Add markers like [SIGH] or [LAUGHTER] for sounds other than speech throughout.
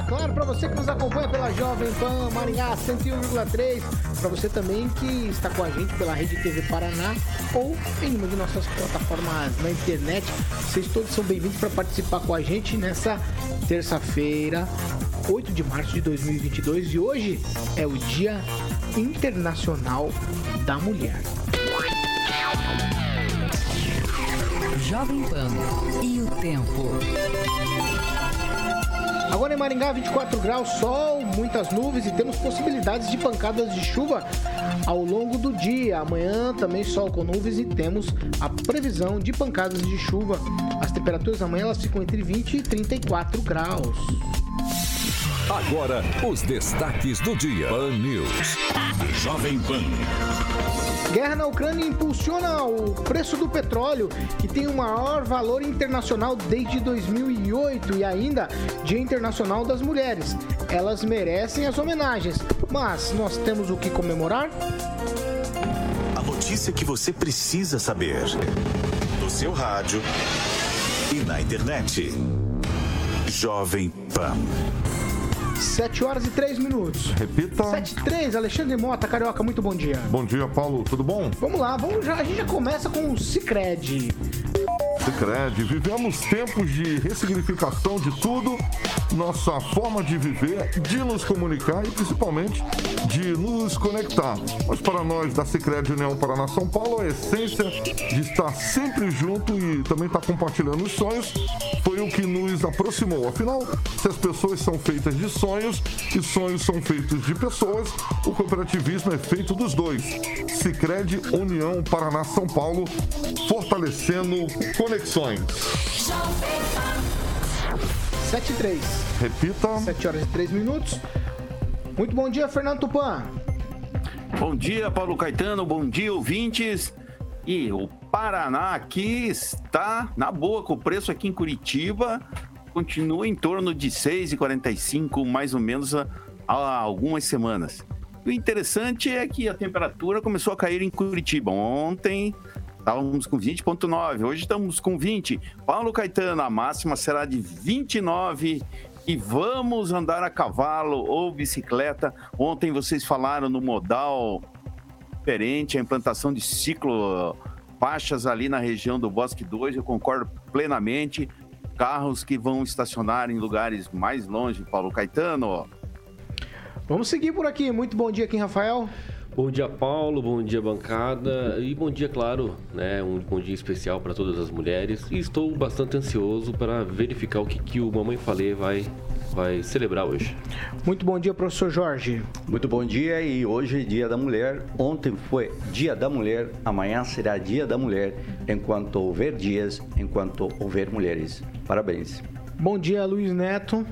Dia! Claro, para você que nos acompanha pela Jovem Pan Maringá 101,3, para você também que está com a gente pela Rede TV Paraná ou em uma de nossas plataformas na internet. Vocês todos são bem-vindos para participar com a gente nessa terça-feira, 8 de março de 2022 e hoje é o Dia Internacional da Mulher. Jovem Pan e o tempo. Agora em Maringá, 24 graus, sol, muitas nuvens e temos possibilidades de pancadas de chuva ao longo do dia. Amanhã também sol com nuvens e temos a previsão de pancadas de chuva. As temperaturas amanhã elas ficam entre 20 e 34 graus. Agora, os destaques do dia. Pan News. Jovem Pan. Guerra na Ucrânia impulsiona o preço do petróleo, que tem o maior valor internacional desde 2008 e ainda Dia Internacional das Mulheres. Elas merecem as homenagens, mas nós temos o que comemorar? A notícia que você precisa saber. No seu rádio e na internet. Jovem Pan. 7 horas e 3 minutos. Repita. 7 e 3, Alexandre Mota, Carioca, muito bom dia. Bom dia, Paulo. Tudo bom? Vamos lá, vamos já, a gente já começa com o Cicred. Cicred, vivemos tempos de ressignificação de tudo, nossa forma de viver, de nos comunicar e principalmente de nos conectar. Mas para nós da Cicred União Paraná São Paulo, a essência de estar sempre junto e também estar compartilhando os sonhos foi o que nos aproximou. Afinal, se as pessoas são feitas de sonhos e sonhos são feitos de pessoas, o cooperativismo é feito dos dois. Cicred União Paraná São Paulo, fortalecendo conexões. 7 e 3. Repita. 7 horas e 3 minutos. Muito bom dia, Fernando Tupan. Bom dia, Paulo Caetano. Bom dia, ouvintes. E o Paraná aqui está na boa com o preço aqui em Curitiba. Continua em torno de 6,45 mais ou menos há, há algumas semanas. O interessante é que a temperatura começou a cair em Curitiba. Ontem estávamos com 20,9, hoje estamos com 20. Paulo Caetano, a máxima será de 29 e vamos andar a cavalo ou bicicleta. Ontem vocês falaram no modal diferente, a implantação de ciclo faixas ali na região do Bosque 2, eu concordo plenamente. Carros que vão estacionar em lugares mais longe, Paulo Caetano. Vamos seguir por aqui. Muito bom dia aqui, Rafael. Bom dia, Paulo. Bom dia, bancada. E bom dia, claro, né? Um bom dia especial para todas as mulheres. E estou bastante ansioso para verificar o que, que o Mamãe Falei vai, vai celebrar hoje. Muito bom dia, professor Jorge. Muito bom dia e hoje é Dia da Mulher. Ontem foi Dia da Mulher, amanhã será Dia da Mulher, enquanto houver dias, enquanto houver mulheres. Parabéns. Bom dia, Luiz Neto.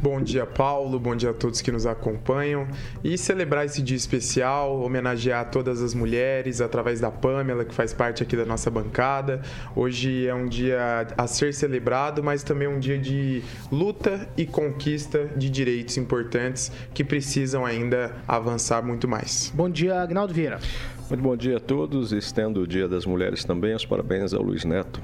Bom dia, Paulo. Bom dia a todos que nos acompanham. E celebrar esse dia especial, homenagear todas as mulheres através da Pamela, que faz parte aqui da nossa bancada. Hoje é um dia a ser celebrado, mas também um dia de luta e conquista de direitos importantes que precisam ainda avançar muito mais. Bom dia, Agnaldo Vieira. Muito bom dia a todos. Estendo o Dia das Mulheres também. Os parabéns ao Luiz Neto.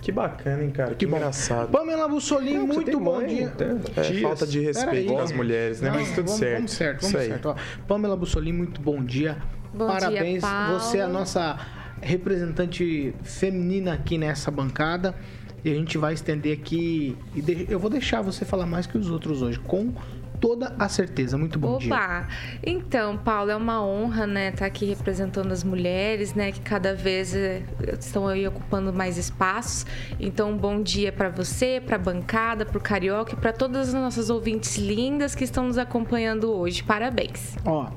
Que bacana, hein, cara? Que, bom. engraçado. Pamela Bussolini, Não, muito bom mãe, dia. tem- é, falta de respeito as mulheres, né? Não, Mas tudo vamos, certo. Vamos certo, vamos certo. Ó, Pamela Bussolini, muito bom dia. Bom Parabéns. dia. Você é a nossa representante feminina aqui nessa bancada. E a gente vai estender aqui. E de- eu vou deixar você falar mais que os outros hoje, com toda a certeza. Muito bom dia. Opa! Então, Paulo, é uma honra, né, estar aqui representando as mulheres, né, que cada vez eh, estão aí ocupando mais espaços. Então, um bom dia para você, para a bancada, para o Carioca e para todas as nossas ouvintes lindas que estão nos acompanhando hoje. Parabéns. Ó,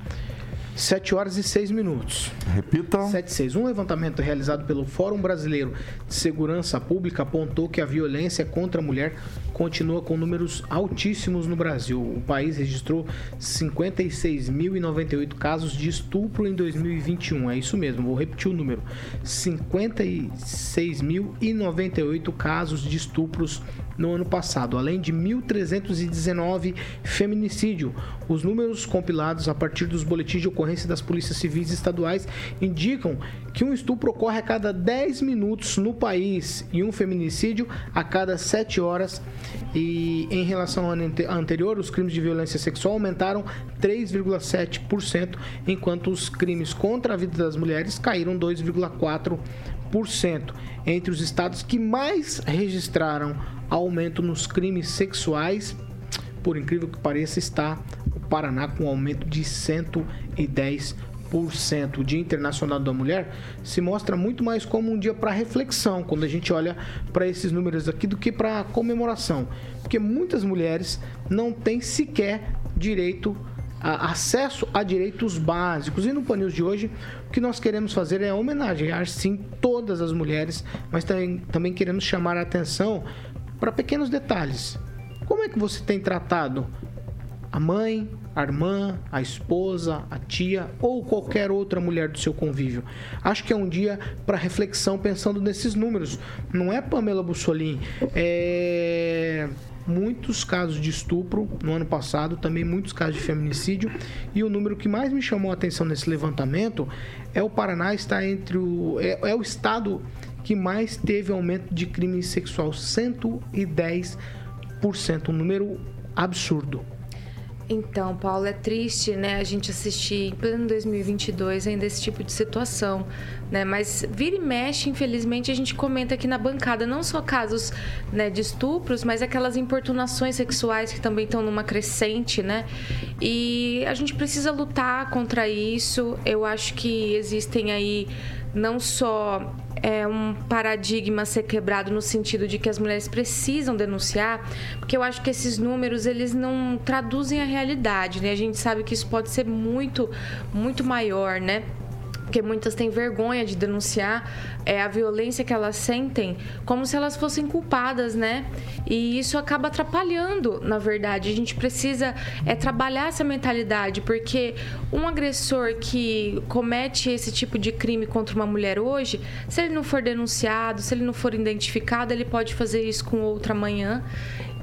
7 horas e 6 minutos. Repita. 7 e 6. Um levantamento realizado pelo Fórum Brasileiro de Segurança Pública apontou que a violência contra a mulher continua com números altíssimos no Brasil. O país registrou 56.098 casos de estupro em 2021. É isso mesmo, vou repetir o número: 56.098 casos de estupros no ano passado, além de 1.319 feminicídio. Os números compilados a partir dos boletins de ocorrência das polícias civis estaduais indicam que um estupro ocorre a cada 10 minutos no país e um feminicídio a cada 7 horas. E em relação ao ano anterior, os crimes de violência sexual aumentaram 3,7%, enquanto os crimes contra a vida das mulheres caíram 2,4%. Entre os estados que mais registraram aumento nos crimes sexuais, por incrível que pareça, está o Paraná com um aumento de 110%. O Dia Internacional da Mulher se mostra muito mais como um dia para reflexão, quando a gente olha para esses números aqui, do que para comemoração. Porque muitas mulheres não têm sequer direito a acesso a direitos básicos. E no Panil de hoje, o que nós queremos fazer é homenagear sim todas as mulheres, mas também, também queremos chamar a atenção para pequenos detalhes. Como é que você tem tratado a mãe, a irmã, a esposa, a tia ou qualquer outra mulher do seu convívio. Acho que é um dia para reflexão pensando nesses números. Não é Pamela Bussolini, é muitos casos de estupro no ano passado, também muitos casos de feminicídio. E o número que mais me chamou a atenção nesse levantamento é o Paraná está entre o é, é o estado que mais teve aumento de crime sexual, 110%, um número absurdo. Então, Paulo, é triste, né, a gente assistir em pleno 2022 ainda esse tipo de situação, né? Mas vira e mexe, infelizmente, a gente comenta aqui na bancada não só casos, né, de estupros, mas aquelas importunações sexuais que também estão numa crescente, né? E a gente precisa lutar contra isso. Eu acho que existem aí não só é, um paradigma ser quebrado no sentido de que as mulheres precisam denunciar, porque eu acho que esses números eles não traduzem a realidade, né? A gente sabe que isso pode ser muito, muito maior, né? Porque muitas têm vergonha de denunciar é, a violência que elas sentem como se elas fossem culpadas, né? E isso acaba atrapalhando, na verdade. A gente precisa é, trabalhar essa mentalidade, porque um agressor que comete esse tipo de crime contra uma mulher hoje, se ele não for denunciado, se ele não for identificado, ele pode fazer isso com outra amanhã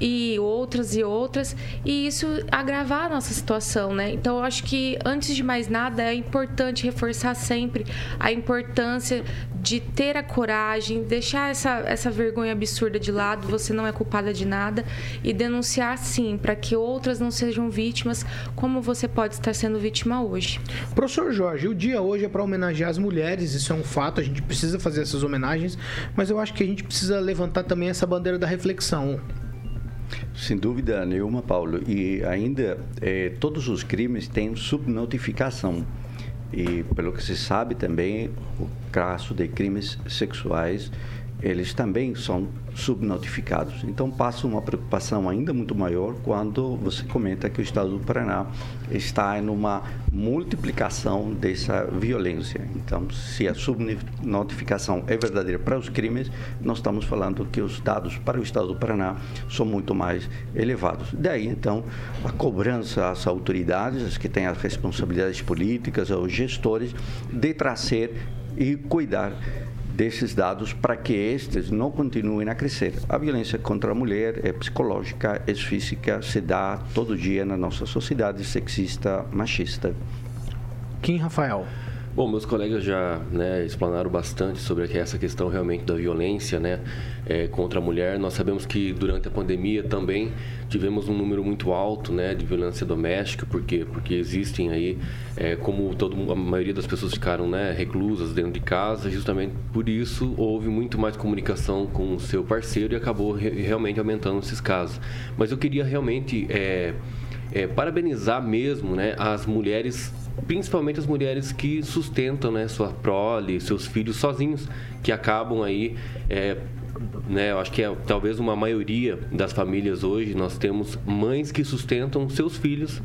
e outras e outras, e isso agravar a nossa situação, né? Então, eu acho que, antes de mais nada, é importante reforçar sempre a importância de ter a coragem, deixar essa, essa vergonha absurda de lado, você não é culpada de nada, e denunciar sim, para que outras não sejam vítimas, como você pode estar sendo vítima hoje. Professor Jorge, o dia hoje é para homenagear as mulheres, isso é um fato, a gente precisa fazer essas homenagens, mas eu acho que a gente precisa levantar também essa bandeira da reflexão. Sem dúvida nenhuma, Paulo. E ainda, eh, todos os crimes têm subnotificação. E, pelo que se sabe também, o caso de crimes sexuais, eles também são subnotificados. Então passa uma preocupação ainda muito maior quando você comenta que o Estado do Paraná está em uma multiplicação dessa violência. Então, se a subnotificação é verdadeira para os crimes, nós estamos falando que os dados para o Estado do Paraná são muito mais elevados. Daí, então, a cobrança às autoridades, que têm as responsabilidades políticas, aos gestores, de trazer e cuidar desses dados para que estes não continuem a crescer. A violência contra a mulher é psicológica, é física, se dá todo dia na nossa sociedade sexista, machista. Kim Rafael. Bom, meus colegas já né, explanaram bastante sobre essa questão realmente da violência né, é, contra a mulher. Nós sabemos que durante a pandemia também tivemos um número muito alto né, de violência doméstica, porque porque existem aí, é, como todo, a maioria das pessoas ficaram né, reclusas dentro de casa, justamente por isso houve muito mais comunicação com o seu parceiro e acabou re realmente aumentando esses casos. Mas eu queria realmente é, é, parabenizar mesmo né, as mulheres principalmente as mulheres que sustentam né, sua prole, seus filhos sozinhos, que acabam aí, é, né, eu acho que é talvez uma maioria das famílias hoje, nós temos mães que sustentam seus filhos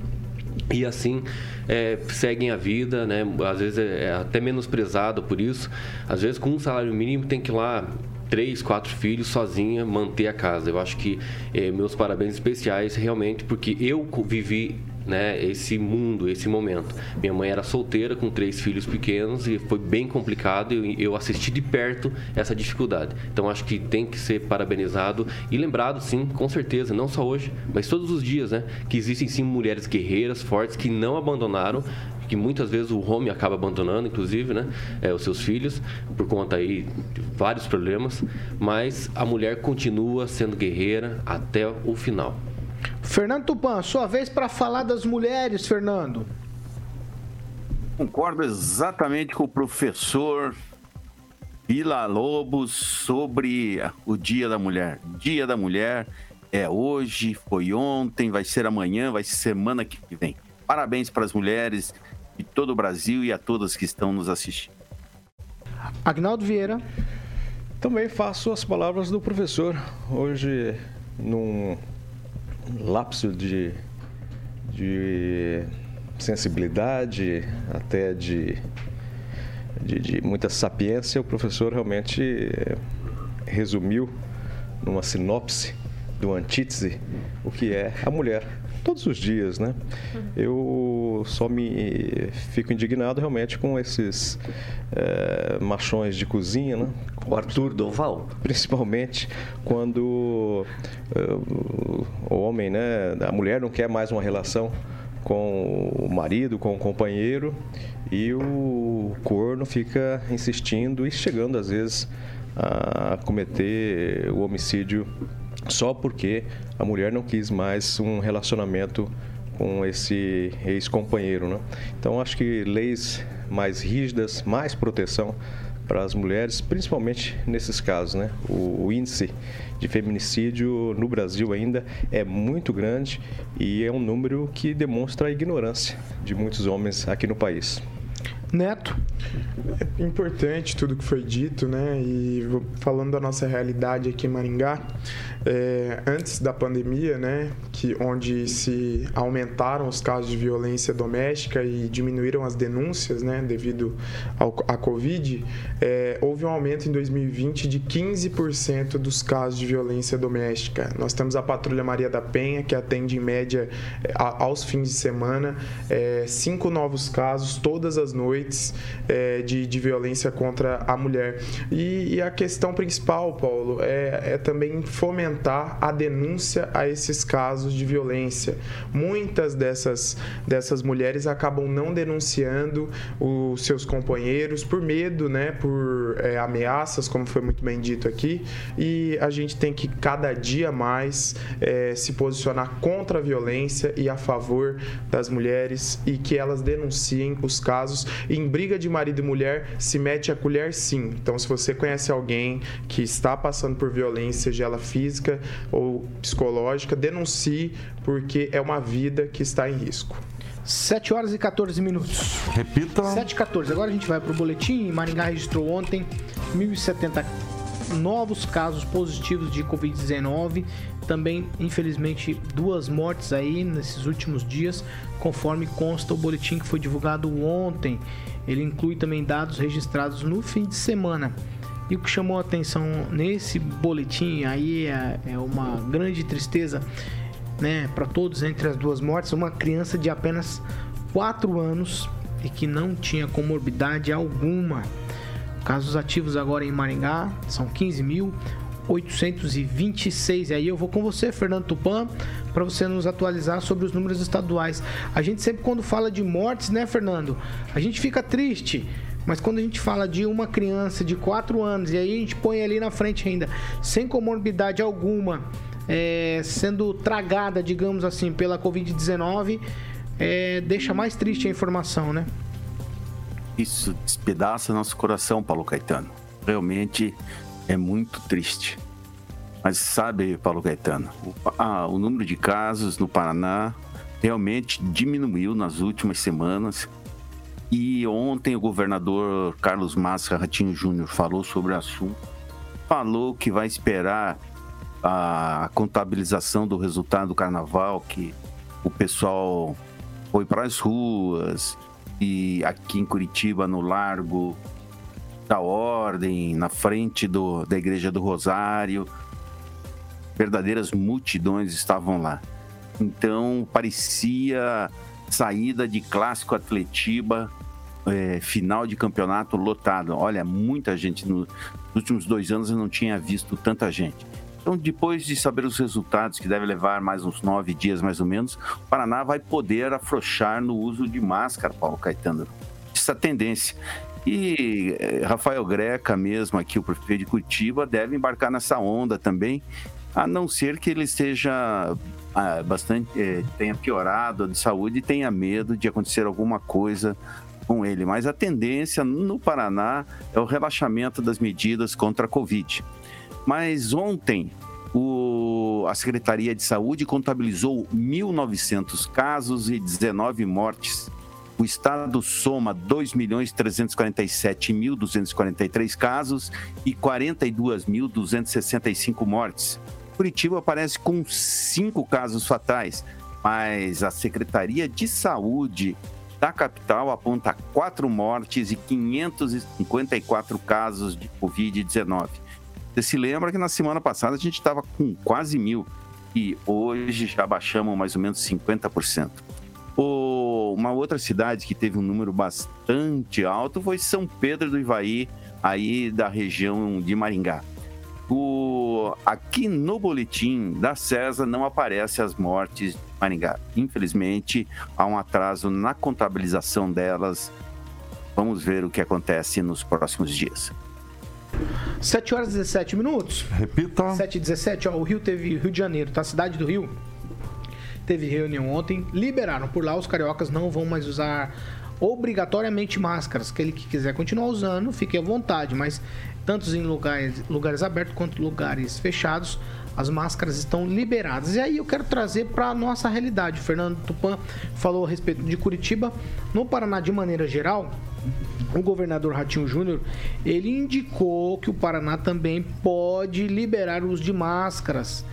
e assim é, seguem a vida, né? Às vezes é, é até menosprezado por isso. Às vezes com um salário mínimo tem que ir lá três, quatro filhos sozinha manter a casa. Eu acho que é, meus parabéns especiais realmente porque eu vivi né, esse mundo, esse momento. Minha mãe era solteira com três filhos pequenos e foi bem complicado e eu assisti de perto essa dificuldade. Então acho que tem que ser parabenizado e lembrado, sim, com certeza, não só hoje, mas todos os dias, né, que existem sim mulheres guerreiras, fortes que não abandonaram que muitas vezes o homem acaba abandonando, inclusive, né, é, os seus filhos, por conta aí de vários problemas, mas a mulher continua sendo guerreira até o final. Fernando Tupan, sua vez para falar das mulheres, Fernando. Concordo exatamente com o professor Vila Lobos sobre o Dia da Mulher. Dia da Mulher é hoje, foi ontem, vai ser amanhã, vai ser semana que vem. Parabéns para as mulheres de todo o Brasil e a todas que estão nos assistindo. Agnaldo Vieira. Também faço as palavras do professor. Hoje, num lapso de, de sensibilidade, até de, de, de, muita sapiência, o professor realmente eh, resumiu numa sinopse do antítese o que é a mulher todos os dias, né? Eu só me fico indignado realmente com esses é, machões de cozinha, né? O Arthur Doval. Principalmente quando uh, o homem, né? A mulher não quer mais uma relação com o marido, com o companheiro e o corno fica insistindo e chegando às vezes a cometer o homicídio só porque a mulher não quis mais um relacionamento com esse ex-companheiro. Né? Então, acho que leis mais rígidas, mais proteção para as mulheres, principalmente nesses casos. Né? O, o, índice de feminicídio no Brasil ainda é muito grande e é um número que demonstra a ignorância de muitos homens aqui no país. Neto. É importante tudo que foi dito, né? E falando da nossa realidade aqui em Maringá, é, antes da pandemia, né, que onde se aumentaram os casos de violência doméstica e diminuíram as denúncias, né, devido ao, à Covid, é, houve um aumento em 2020 de 15% dos casos de violência doméstica. Nós temos a Patrulha Maria da Penha, que atende em média é, aos fins de semana é, cinco novos casos todas as noites é, de, de violência contra a mulher. E, e a questão principal, Paulo, é, é também fomentar a denúncia a esses casos de violência. Muitas dessas, dessas mulheres acabam não denunciando os seus companheiros por medo, né, por é, ameaças, como foi muito bem dito aqui, e a gente tem que cada dia mais é, se posicionar contra a violência e a favor das mulheres e que elas denunciem os casos. Em briga de marido e mulher se mete a colher sim. Então, se você conhece alguém que está passando por violência, seja ela física, ou psicológica, denuncie, porque é uma vida que está em risco. 7 horas e 14 minutos. Repita. 7 e 14. Agora a gente vai para o boletim. Maringá registrou ontem 1.070 novos casos positivos de Covid-19. Também, infelizmente, duas mortes aí nesses últimos dias, conforme consta o boletim que foi divulgado ontem. Ele inclui também dados registrados no fim de semana. E o que chamou a atenção nesse boletim aí é, é uma grande tristeza, né, para todos entre as duas mortes, uma criança de apenas 4 anos e que não tinha comorbidade alguma. Casos ativos agora em Maringá são 15.826. E aí eu vou com você, Fernando Tupan, para você nos atualizar sobre os números estaduais. A gente sempre quando fala de mortes, né, Fernando? A gente fica triste mas quando a gente fala de uma criança de 4 anos e aí a gente põe ali na frente ainda, sem comorbidade alguma, é, sendo tragada, digamos assim, pela Covid-19, é, deixa mais triste a informação, né? Isso despedaça nosso coração, Paulo Caetano. Realmente é muito triste. Mas sabe, Paulo Caetano, o, ah, o número de casos no Paraná realmente diminuiu nas últimas semanas e ontem o governador Carlos Massa Ratinho Júnior falou sobre o assunto. Falou que vai esperar a contabilização do resultado do carnaval, que o pessoal foi para as ruas e aqui em Curitiba, no Largo da Ordem, na frente do, da Igreja do Rosário, verdadeiras multidões estavam lá. Então parecia saída de clássico Atletiba, é, final de campeonato lotado. Olha, muita gente. No, nos últimos dois anos eu não tinha visto tanta gente. Então, depois de saber os resultados, que deve levar mais uns nove dias mais ou menos, o Paraná vai poder afrouxar no uso de máscara, Paulo Caetano. Essa tendência. E eh, Rafael Greca, mesmo aqui, o prefeito de Curitiba, deve embarcar nessa onda também, a não ser que ele esteja ah, bastante, eh, tenha piorado de saúde e tenha medo de acontecer alguma coisa com ele. Mas a tendência no Paraná é o relaxamento das medidas contra a Covid. Mas ontem, o, a Secretaria de Saúde contabilizou 1.900 casos e 19 mortes. O estado soma 2.347.243 casos e 42.265 mortes. Curitiba aparece com cinco casos fatais, mas a Secretaria de Saúde da capital aponta quatro mortes e 554 casos de Covid-19. Você se lembra que na semana passada a gente estava com quase mil e hoje já baixamos mais ou menos 50%. O, uma outra cidade que teve um número bastante alto foi São Pedro do Ivaí, aí da região de Maringá. O, aqui no boletim da CESA não aparece as mortes de Maringá. Infelizmente, há um atraso na contabilização delas. Vamos ver o que acontece nos próximos dias. 7 horas e 17 minutos. Repita. 7 e 17, ó, o Rio teve, Rio de Janeiro, tá? A cidade do Rio teve reunião ontem, liberaram por lá, os cariocas não vão mais usar obrigatoriamente máscaras. Aquele que quiser continuar usando, fique à vontade, mas tanto em lugares, lugares abertos quanto lugares fechados, as máscaras estão liberadas. E aí eu quero trazer para nossa realidade. O Fernando Tupan falou a respeito de Curitiba. No Paraná, de maneira geral, o governador Ratinho Júnior, ele indicou que o Paraná também pode liberar o uso de máscaras.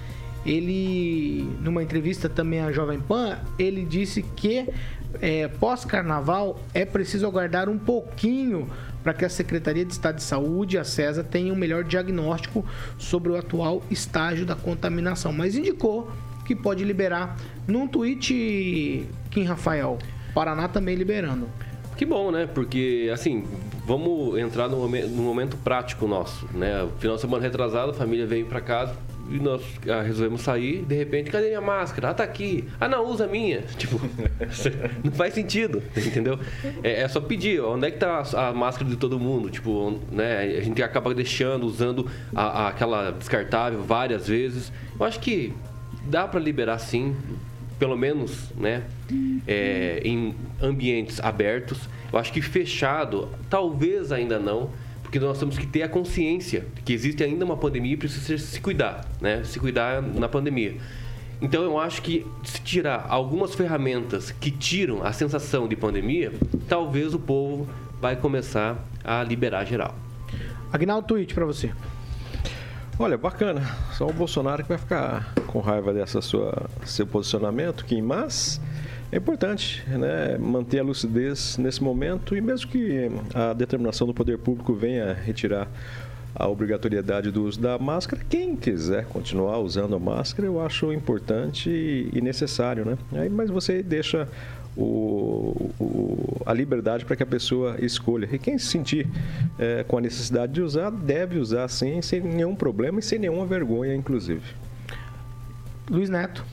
Ele, numa entrevista também à Jovem Pan, ele disse que é, pós-carnaval é preciso aguardar um pouquinho para que a Secretaria de Estado de Saúde, a CESA, tenha um melhor diagnóstico sobre o atual estágio da contaminação. Mas indicou que pode liberar num tweet, Kim Rafael. Paraná também liberando. Que bom, né? Porque, assim, vamos entrar no momento, momento prático nosso, né? Final de semana retrasado, a família veio para casa e nós ah, resolvemos sair. De repente, cadê minha máscara? Ah, tá aqui. Ah, não, usa a minha. [LAUGHS] Tipo, [LAUGHS] não faz sentido, entendeu? É, é, só pedir, onde é que tá a, a, máscara de todo mundo? Tipo, né? A gente acaba deixando, usando a, a, aquela descartável várias vezes. Eu acho que dá para liberar sim pelo menos né, é, em ambientes abertos. Eu acho que fechado, talvez ainda não, porque nós temos que ter a consciência que existe ainda uma pandemia e precisa se cuidar, né? Se cuidar na pandemia. Então eu acho que se tirar algumas ferramentas que tiram a sensação de pandemia, talvez o povo vai começar a liberar geral. Agnaldo, tweet para você. Olha, bacana. Só o Bolsonaro que vai ficar com raiva dessa sua seu posicionamento, Kim, mas é importante né, manter a lucidez nesse momento e mesmo que a determinação do poder público venha retirar a obrigatoriedade do uso da máscara, quem quiser continuar usando a máscara, eu acho importante e necessário, né? Aí, mas você deixa o, o, a liberdade para que a pessoa escolha. E quem se sentir é, com a necessidade de usar, deve usar sim, sem nenhum problema e sem nenhuma vergonha, inclusive. Luiz Neto.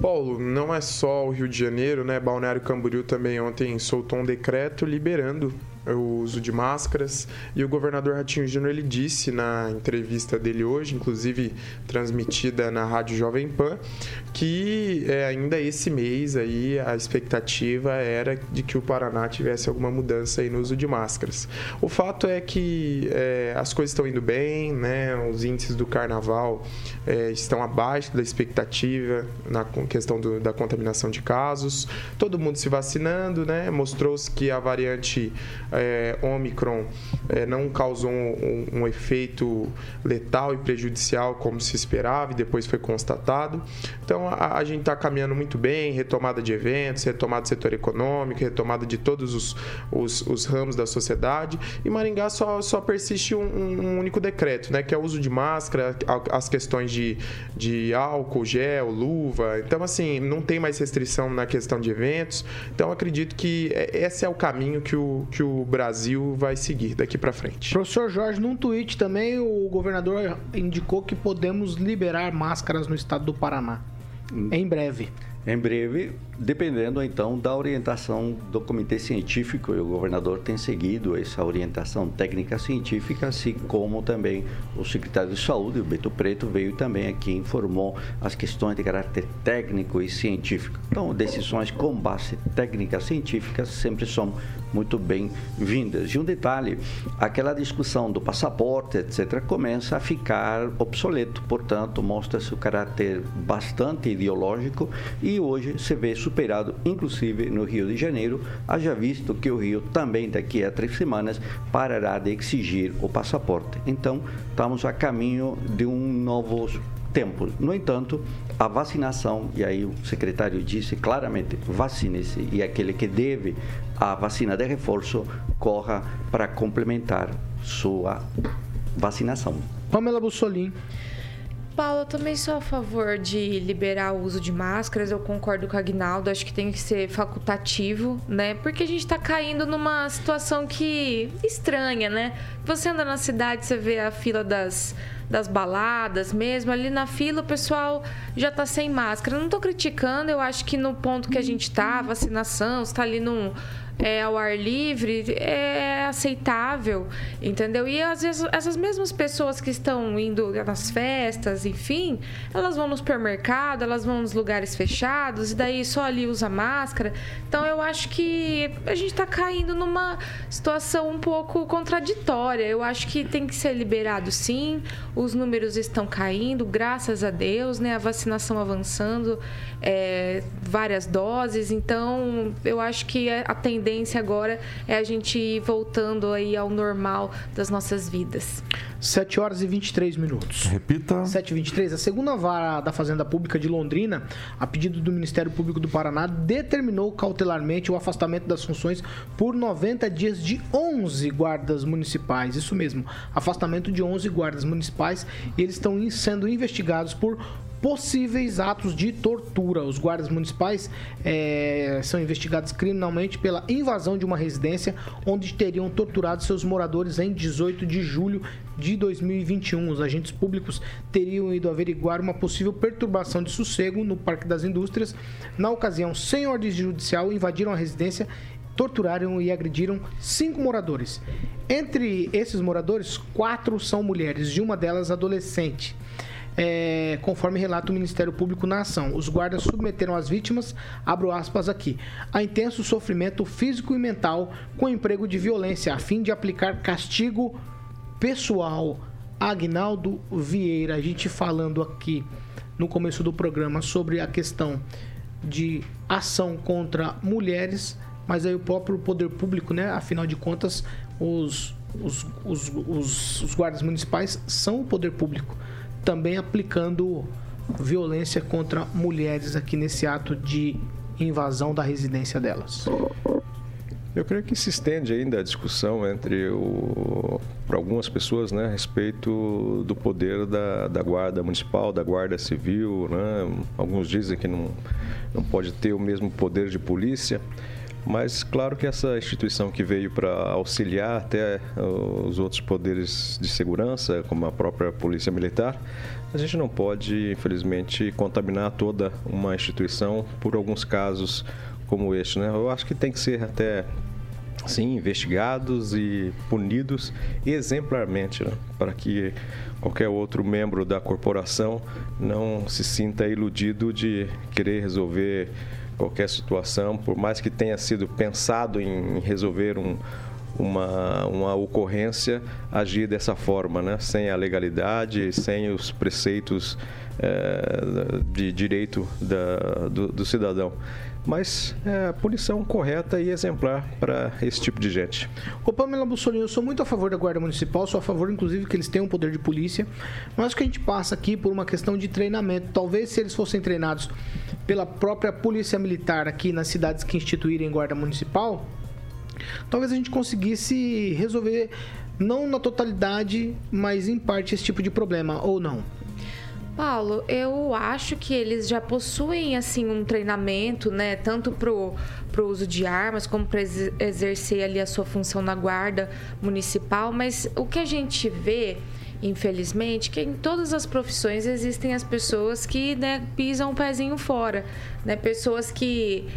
Paulo, não é só o Rio de Janeiro, né? Balneário Camboriú também ontem soltou um decreto liberando o uso de máscaras. E o governador Ratinho Júnior ele disse na entrevista dele hoje, inclusive transmitida na Rádio Jovem Pan, que é, ainda esse mês aí a expectativa era de que o Paraná tivesse alguma mudança aí no uso de máscaras. O fato é que é, as coisas estão indo bem, né? Os índices do carnaval é, estão abaixo da expectativa na questão do, da contaminação de casos. Todo mundo se vacinando, né? Mostrou-se que a variante é, Omicron é, não causou um, um, um, efeito letal e prejudicial como se esperava e depois foi constatado. Então a, a gente está caminhando muito bem, retomada de eventos, retomada do setor econômico, retomada de todos os, os, os ramos da sociedade. E Maringá só, só persiste um, um, único decreto, né, que é o uso de máscara, as questões de, de álcool, gel, luva. Então, assim, não tem mais restrição na questão de eventos. Então, acredito que é, esse é o caminho que o, que o Brasil vai seguir daqui para frente. Professor Jorge, num tweet também, o governador indicou que podemos liberar máscaras no estado do Paraná. Hum. Em breve. Em breve, dependendo então da orientação do comitê científico, e o governador tem seguido essa orientação técnica científica, assim como também o secretário de saúde, o Beto Preto, veio também aqui e informou as questões de caráter técnico e científico. Então, decisões com base técnica científica sempre são muito bem-vindas. E um detalhe, aquela discussão do passaporte, etc., começa a ficar obsoleto, portanto, mostra-se o caráter bastante ideológico e hoje se vê superado, inclusive no Rio de Janeiro, haja visto que o Rio também daqui a três semanas parará de exigir o passaporte. Então, estamos a caminho de um novo tempo. No entanto, a vacinação, e aí o secretário disse claramente, vacine-se, e aquele que deve a vacina de reforço, corra para complementar sua vacinação. Pamela Bussolini. Paulo, eu também sou a favor de liberar o uso de máscaras. Eu concordo com o Agnaldo. Acho que tem que ser facultativo, né? Porque a gente tá caindo numa situação que estranha, né? Você anda na cidade, você vê a fila das, das baladas mesmo. Ali na fila o pessoal já tá sem máscara. não tô criticando, eu acho que no ponto que a gente tá, vacinação, está ali num é, ao ar livre é aceitável, entendeu? E às vezes essas mesmas pessoas que estão indo nas festas, enfim, elas vão no supermercado, elas vão nos lugares fechados e daí só ali usa máscara. Então eu acho que a gente está caindo numa situação um pouco contraditória. Eu acho que tem que ser liberado sim. Os números estão caindo, graças a Deus, né? A vacinação avançando, é, várias doses. Então eu acho que a tendência tendência agora é a gente ir voltando aí ao normal das nossas vidas. 7 horas e 23 minutos. Repita. 7 e 23. A segunda vara da Fazenda Pública de Londrina, a pedido do Ministério Público do Paraná, determinou cautelarmente o afastamento das funções por 90 dias de 11 guardas municipais. Isso mesmo, afastamento de 11 guardas municipais e eles estão sendo investigados por possíveis atos de tortura. Os guardas municipais é, são investigados criminalmente pela invasão de uma residência onde teriam torturado seus moradores em 18 de julho de 2021. Os agentes públicos teriam ido averiguar uma possível perturbação de sossego no Parque das Indústrias. Na ocasião, sem ordem judicial, invadiram a residência torturaram e agrediram cinco moradores. Entre esses moradores, quatro são mulheres, e uma delas adolescente é, conforme relata o Ministério Público na ação. Os guardas submeteram as vítimas, abro aspas aqui, a intenso sofrimento físico e mental com emprego de violência, a fim de aplicar castigo pessoal. Agnaldo Vieira, a gente falando aqui no começo do programa sobre a questão de ação contra mulheres, mas aí o próprio poder público, né? Afinal de contas, os, os, os, os, os guardas municipais são o poder público também aplicando violência contra mulheres aqui nesse ato de invasão da residência delas. Eu creio que se estende ainda a discussão entre o, para algumas pessoas, né, a respeito do poder da, da guarda municipal, da guarda civil, né? Alguns dizem que não, não pode ter o mesmo poder de polícia. Mas claro que essa instituição que veio para auxiliar até os outros poderes de segurança, como a própria Polícia Militar, a gente não pode, infelizmente, contaminar toda uma instituição por alguns casos como este. Né? Eu acho que tem que ser até sim investigados e punidos exemplarmente, né? para que qualquer outro membro da corporação não se sinta iludido de querer resolver qualquer situação, por mais que tenha sido pensado em resolver um, uma, uma ocorrência, agir dessa forma, né? sem a legalidade, sem os preceitos é, de direito da, do, do, cidadão. mas é a punição correta e exemplar para esse tipo de gente. Ô Pamela Bussolini, eu sou muito a favor da Guarda Municipal, sou a favor, inclusive, que eles tenham poder de polícia, mas que a gente passa aqui por uma questão de treinamento. Talvez se eles fossem treinados pela própria Polícia Militar aqui nas cidades que instituírem Guarda Municipal, talvez a gente conseguisse resolver, não na totalidade, mas em parte esse tipo de problema, ou não? Paulo, eu acho que eles já possuem assim um treinamento, né, tanto pro, pro uso de armas como para exercer ali a sua função na guarda municipal, mas o que a gente vê infelizmente, que em todas as profissões existem as pessoas que né, pisam o pezinho fora, né? Pessoas que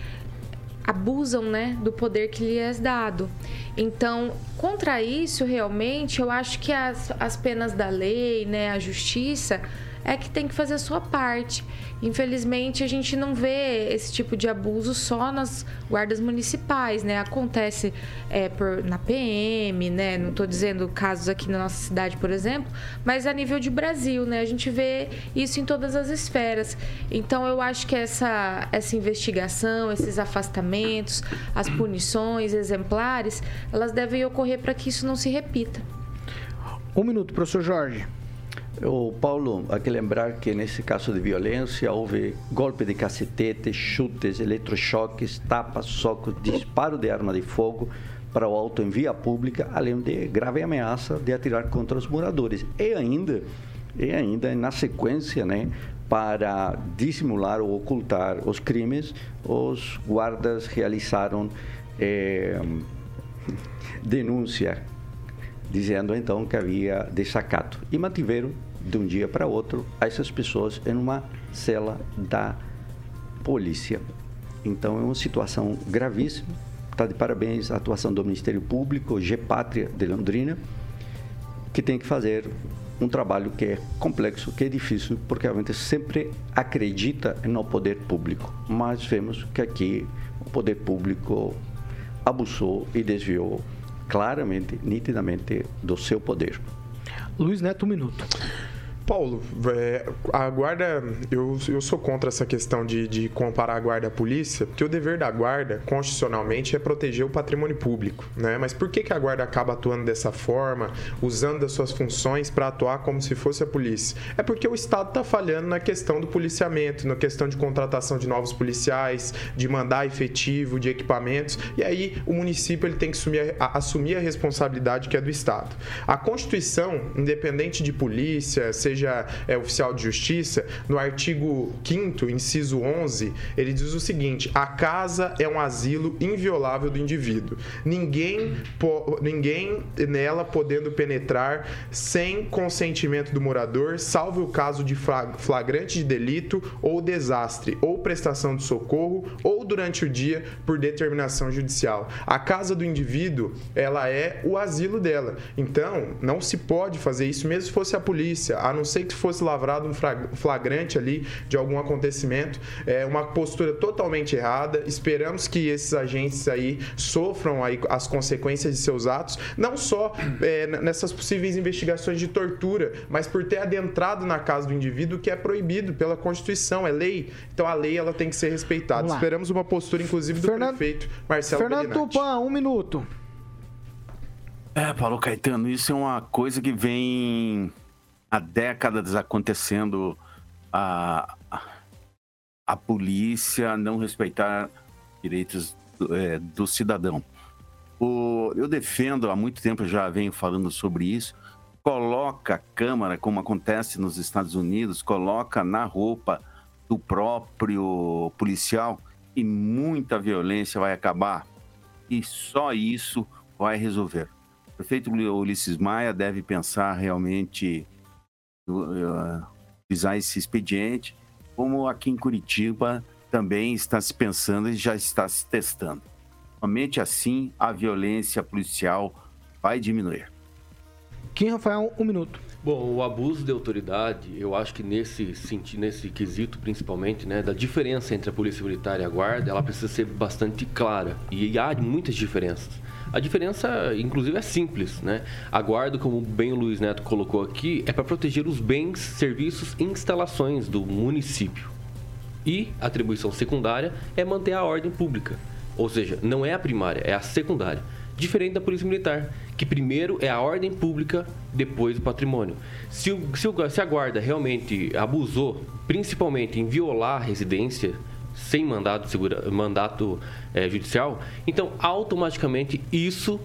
abusam né, do poder que lhe é dado. Então, contra isso, realmente, eu acho que as, as penas da lei, né, a justiça, é que tem que fazer a sua parte. Infelizmente, a gente não vê esse tipo de abuso só nas guardas municipais, né? Acontece é, por, na PM, né? Não estou dizendo casos aqui na nossa cidade, por exemplo, mas a nível de Brasil, né? A gente vê isso em todas as esferas. Então, eu acho que essa, essa investigação, esses afastamentos, as punições exemplares, elas devem ocorrer para que isso não se repita. Um minuto, professor Jorge. O Paulo, há que lembrar que nesse caso de violência houve golpe de cacetete, chutes, eletrochoques, tapas, socos, disparo de arma de fogo para o alto em via pública, além de grave ameaça de atirar contra os moradores. E ainda, e ainda na sequência, né, para dissimular ou ocultar os crimes, os guardas realizaram é, denúncia dizendo então que havia desacato e mantiveram de um dia para outro essas pessoas em uma cela da polícia. Então é uma situação gravíssima. Está de parabéns a atuação do Ministério Público, Gepátria de Londrina, que tem que fazer um trabalho que é complexo, que é difícil, porque realmente sempre acredita no poder público. Mas vemos que aqui o poder público abusou e desviou claramente, nitidamente, do seu poder. Luiz Neto, um minuto. Paulo, é, a guarda, eu, eu sou contra essa questão de, de comparar a guarda à polícia, porque o dever da guarda, constitucionalmente, é proteger o patrimônio público, né? Mas por que, que a guarda acaba atuando dessa forma, usando as suas funções para atuar como se fosse a polícia? É porque o Estado está falhando na questão do policiamento, na questão de contratação de novos policiais, de mandar efetivo, de equipamentos, e aí o município ele tem que assumir a, assumir a responsabilidade que é do Estado. A Constituição, independente de polícia, seja seja é, oficial de justiça, no artigo 5 inciso 11, ele diz o seguinte: a casa é um asilo inviolável do indivíduo. Ninguém, po, ninguém nela podendo penetrar sem consentimento do morador, salvo o caso de flagrante de delito ou desastre, ou prestação de socorro, ou durante o dia por determinação judicial. A casa do indivíduo, ela é o asilo dela. Então, não se pode fazer isso mesmo se fosse a polícia, a não ser que fosse lavrado um flagrante ali de algum acontecimento. É uma postura totalmente errada. Esperamos que esses agentes aí sofram aí as consequências de seus atos, não só é, nessas possíveis investigações de tortura, mas por ter adentrado na casa do indivíduo que é proibido pela Constituição, é lei. Então a lei ela tem que ser respeitada. Esperamos uma postura, inclusive, do Fernando, prefeito Marcelo Fernando Tupan, um minuto. É, Paulo Caetano, isso é uma coisa que vem há décadas acontecendo a, a polícia não respeitar direitos é, do cidadão. O, eu defendo, há muito tempo já venho falando sobre isso, coloca a Câmara, como acontece nos Estados Unidos, coloca na roupa do próprio policial e muita violência vai acabar. E só isso vai resolver. O prefeito Ulisses Maia deve pensar realmente utilizar esse expediente, como aqui em Curitiba também está se pensando e já está se testando. Somente assim a violência policial vai diminuir. Kim Rafael, um minuto. Bom, o abuso de autoridade, eu acho que nesse sentido, nesse quesito principalmente, né, da diferença entre a polícia militar e a guarda, ela precisa ser bastante clara. E há muitas diferenças. A diferença, inclusive, é simples, né? A guarda, como bem o Luiz Neto colocou aqui, é para proteger os bens, serviços e instalações do município. E a atribuição secundária é manter a ordem pública. Ou seja, não é a primária, é a secundária. Diferente da Polícia Militar, que primeiro é a ordem pública, depois o patrimônio. Se, o, se, o, se a guarda realmente abusou, principalmente em violar a residência, sem mandato, segura, mandato é, judicial, então automaticamente isso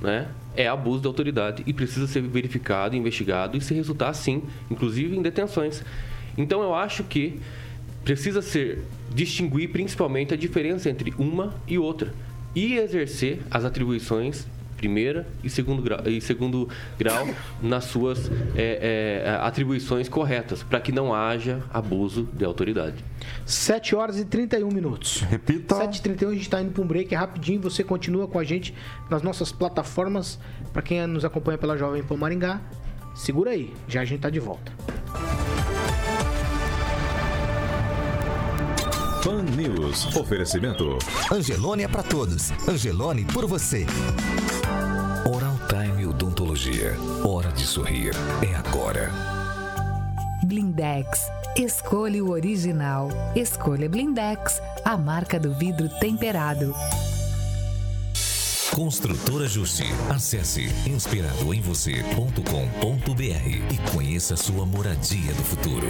né, é abuso de autoridade e precisa ser verificado, investigado e se resultar sim, inclusive em detenções. Então eu acho que precisa ser distinguir principalmente a diferença entre uma e outra e exercer as atribuições primeira e segundo grau, e segundo grau nas suas é, é, atribuições corretas, para que não haja abuso de autoridade. 7 horas e 31 minutos. Repita. 7 e 31 a gente está indo para um break rapidinho. Você continua com a gente nas nossas plataformas. Para quem nos acompanha pela Jovem Pan Maringá, segura aí, já a gente está de volta. Pan News. Oferecimento. Angelone é para todos. Angelone por você. Oral Time Odontologia. Hora de sorrir. É agora. Blindex. Escolha o original. Escolha Blindex, a marca do vidro temperado. Construtora Justi. Acesse inspiradoemvocê.com.br e conheça sua moradia do futuro.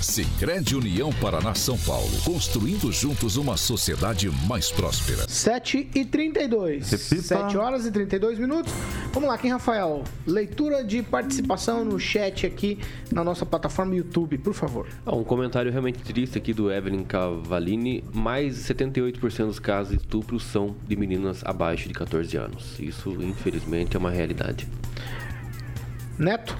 Sicredi União Paraná São Paulo, construindo juntos uma sociedade mais próspera. 7 e 32. Repita. 7 horas e 32 minutos. Vamos lá, quem, Rafael? Leitura de participação no chat aqui na nossa plataforma YouTube, por favor. Ah, um comentário realmente triste aqui do Evelyn Cavalini. Mais de 78% dos casos de estupro são de meninas abaixo de 14 anos. Isso, infelizmente, é uma realidade. Neto?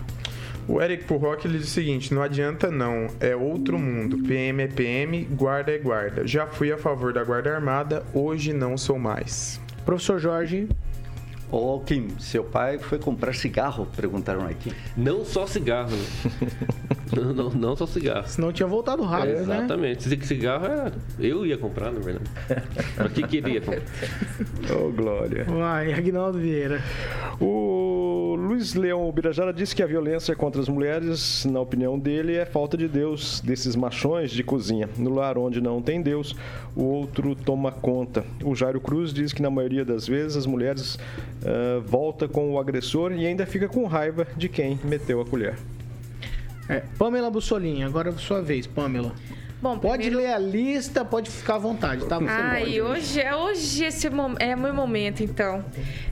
O Eric Purrock ele diz o seguinte: não adianta não, é outro mundo. PM é PM, guarda é guarda. Já fui a favor da guarda armada, hoje não sou mais. Professor Jorge. Ô, Kim, seu pai foi comprar cigarro? Perguntaram aqui. Não só cigarro, né? [LAUGHS] não, não, não só cigarro. Senão tinha voltado rápido, né? Exatamente. Se cigarro é... eu ia comprar, na verdade. Pra que queria comprar? [LAUGHS] Ô, Glória. Vai, Agnaldo Vieira. O Luiz Leão Birajara disse que a violência contra as mulheres, na opinião dele, é falta de Deus, desses machões de cozinha. No lar onde não tem Deus, o outro toma conta. O Jairo Cruz diz que na maioria das vezes as mulheres ah, volta com o agressor e ainda fica com raiva de quem meteu a colher. É, Pamela Bussolini, agora é sua vez, Pamela. Bom, Pode primeiro- ler a lista, pode ficar à vontade, tá? Você Ai, hoje, é- hoje esse mom- é meu momento, então.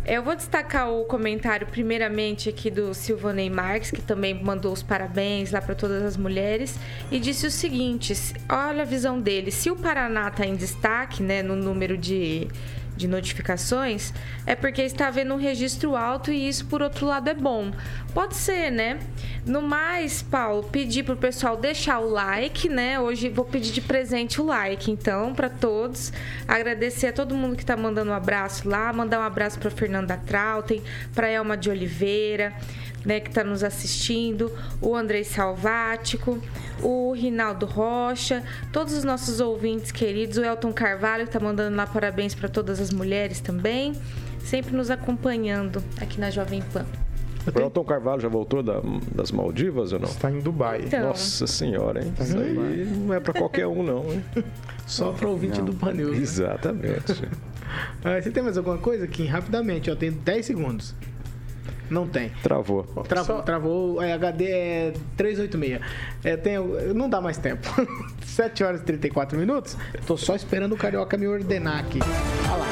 Eu vou destacar o comentário, primeiramente, aqui do Silvanei Marques, que também mandou os parabéns lá para todas as mulheres, e disse o seguinte: se- olha a visão dele. Se o Paraná está em destaque, né, no número de, de notificações, é porque está havendo um registro alto e isso, por outro lado, é bom. Pode ser, né? No mais, Paulo, pedir pro pessoal deixar o like, né? Hoje vou pedir de presente o like, então, para todos. Agradecer a todo mundo que tá mandando um abraço lá, mandar um abraço para Fernanda Trautem, para Elma de Oliveira, né, que tá nos assistindo, o Andrei Salvático, o Rinaldo Rocha, todos os nossos ouvintes queridos, o Elton Carvalho que tá mandando lá parabéns para todas as mulheres também, sempre nos acompanhando aqui na Jovem Pan. O Elton Carvalho já voltou da- das Maldivas ou não? Está em Dubai. Então. Nossa senhora, hein? Isso aí não é pra qualquer um, não, hein? [LAUGHS] Só para ouvinte do Panil. Exatamente. [LAUGHS] Ah, você tem mais alguma coisa, Kim? Rapidamente, ó, tem 10 segundos. Não tem. Travou. Travou, travou. É, HD é 386. É, tem, não dá mais tempo. [LAUGHS] 7 horas e 34 minutos. Tô só esperando o Carioca me ordenar aqui. Olha lá.